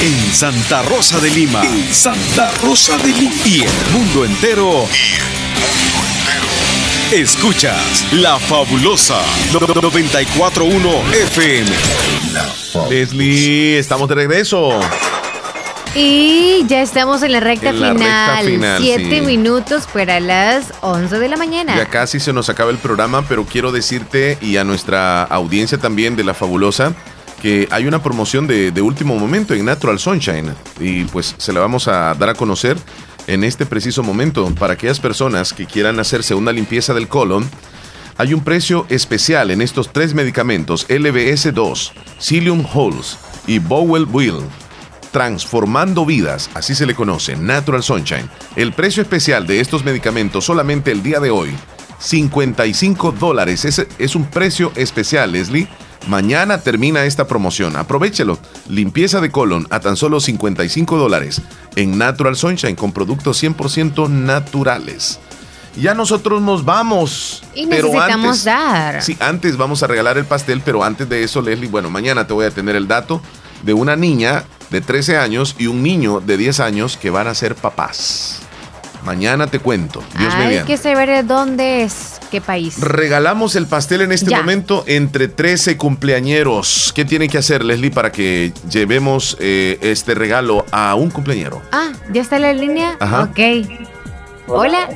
En Santa Rosa de Lima. En Santa Rosa de Lima. Y el mundo entero. Escuchas La Fabulosa 941 FM. Leslie, estamos de regreso. Y ya estamos en la recta En la final. recta final, Siete sí. minutos para las 11 de la mañana. Ya casi se nos acaba el programa, pero quiero decirte y a nuestra audiencia también de La Fabulosa que hay una promoción de, de último momento en Natural Sunshine y pues se la vamos a dar a conocer en este preciso momento para aquellas personas que quieran hacerse una limpieza del colon. Hay un precio especial en estos tres medicamentos, LBS2, Psyllium Halls y Bowel Wheel. Transformando vidas, así se le conoce, Natural Sunshine. El precio especial de estos medicamentos solamente el día de hoy, 55 dólares. Es, es un precio especial, Leslie. Mañana termina esta promoción. Aprovechelo. Limpieza de colon a tan solo 55 dólares en Natural Sunshine con productos 100% naturales. Ya nosotros nos vamos. Y pero necesitamos antes- dar. Sí, antes vamos a regalar el pastel, pero antes de eso, Leslie, bueno, mañana te voy a tener el dato de una niña de 13 años y un niño de 10 años que van a ser papás. Mañana te cuento. Dios Hay mediante. que saber dónde es, qué país. Regalamos el pastel en este Ya. momento entre 13 cumpleañeros. ¿Qué tiene que hacer, Leslie, para que llevemos eh, este regalo a un cumpleañero? Ah, ¿ya está la línea? Ajá. Ok. Hola.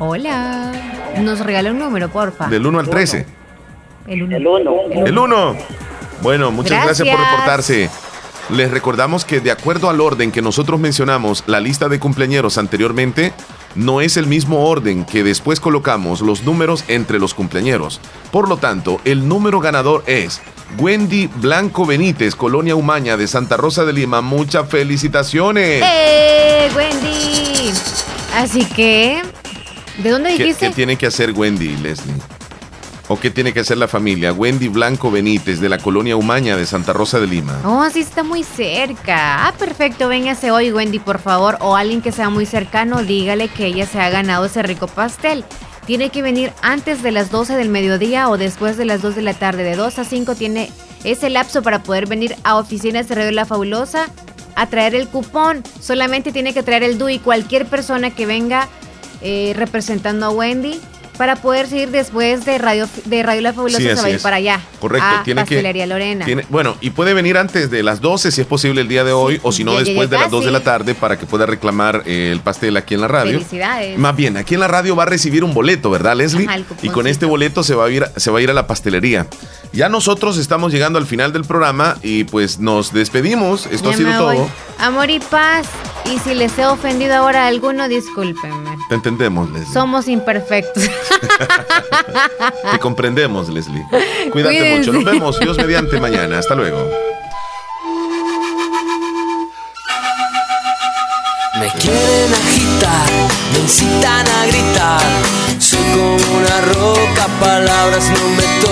Hola. Nos regala un número, porfa. Del 1 al 13. El 1. El 1. Bueno, muchas gracias. por Gracias. reportarse. Les recordamos que de acuerdo al orden que nosotros mencionamos, la lista de cumpleañeros anteriormente, no es el mismo orden que después colocamos los números entre los cumpleañeros. Por lo tanto, el número ganador es Wendy Blanco Benítez, Colonia Umaña de Santa Rosa de Lima. Muchas felicitaciones. ¡Eh, Wendy! Así que, ¿de dónde ¿Qué, dijiste? qué tiene que hacer Wendy, Leslie? ¿O qué tiene que hacer la familia? Wendy Blanco Benítez de la Colonia Umaña de Santa Rosa de Lima. Oh, sí está muy cerca. Ah, perfecto. Véngase hoy, Wendy, por favor. O alguien que sea muy cercano, dígale que ella se ha ganado ese rico pastel. Tiene que venir antes de las 12 del mediodía o después de las 2 de la tarde. De 2 a 5 tiene ese lapso para poder venir a oficinas de La Fabulosa a traer el cupón. Solamente tiene que traer el DUI. Cualquier persona que venga eh, representando a Wendy para poder seguir después de Radio, de Radio La Fabulosa Sí, se va a ir para allá. Correcto, A tiene que- Pastelería Lorena. Tiene- bueno, y puede venir antes de las 12 si es posible el día de hoy, o si no llegué después de las 2 de la tarde para que pueda reclamar eh, el pastel aquí en la radio. Felicidades. Más bien, aquí en la radio va a recibir un boleto, ¿verdad, Leslie? Ajá, y con este boleto se va, a ir, se va a ir a la pastelería. Ya nosotros estamos llegando al final del programa y pues nos despedimos. Esto Ya ha sido todo. Amor y paz. Y si les he ofendido ahora a alguno, discúlpenme. Te entendemos, Leslie. Somos imperfectos. Te comprendemos, Leslie. Cuídate Cuídense. mucho. Nos vemos, Dios mediante, mañana. Hasta luego. Me quieren agitar, me incitan a gritar. Soy como una roca, palabras no me tocan.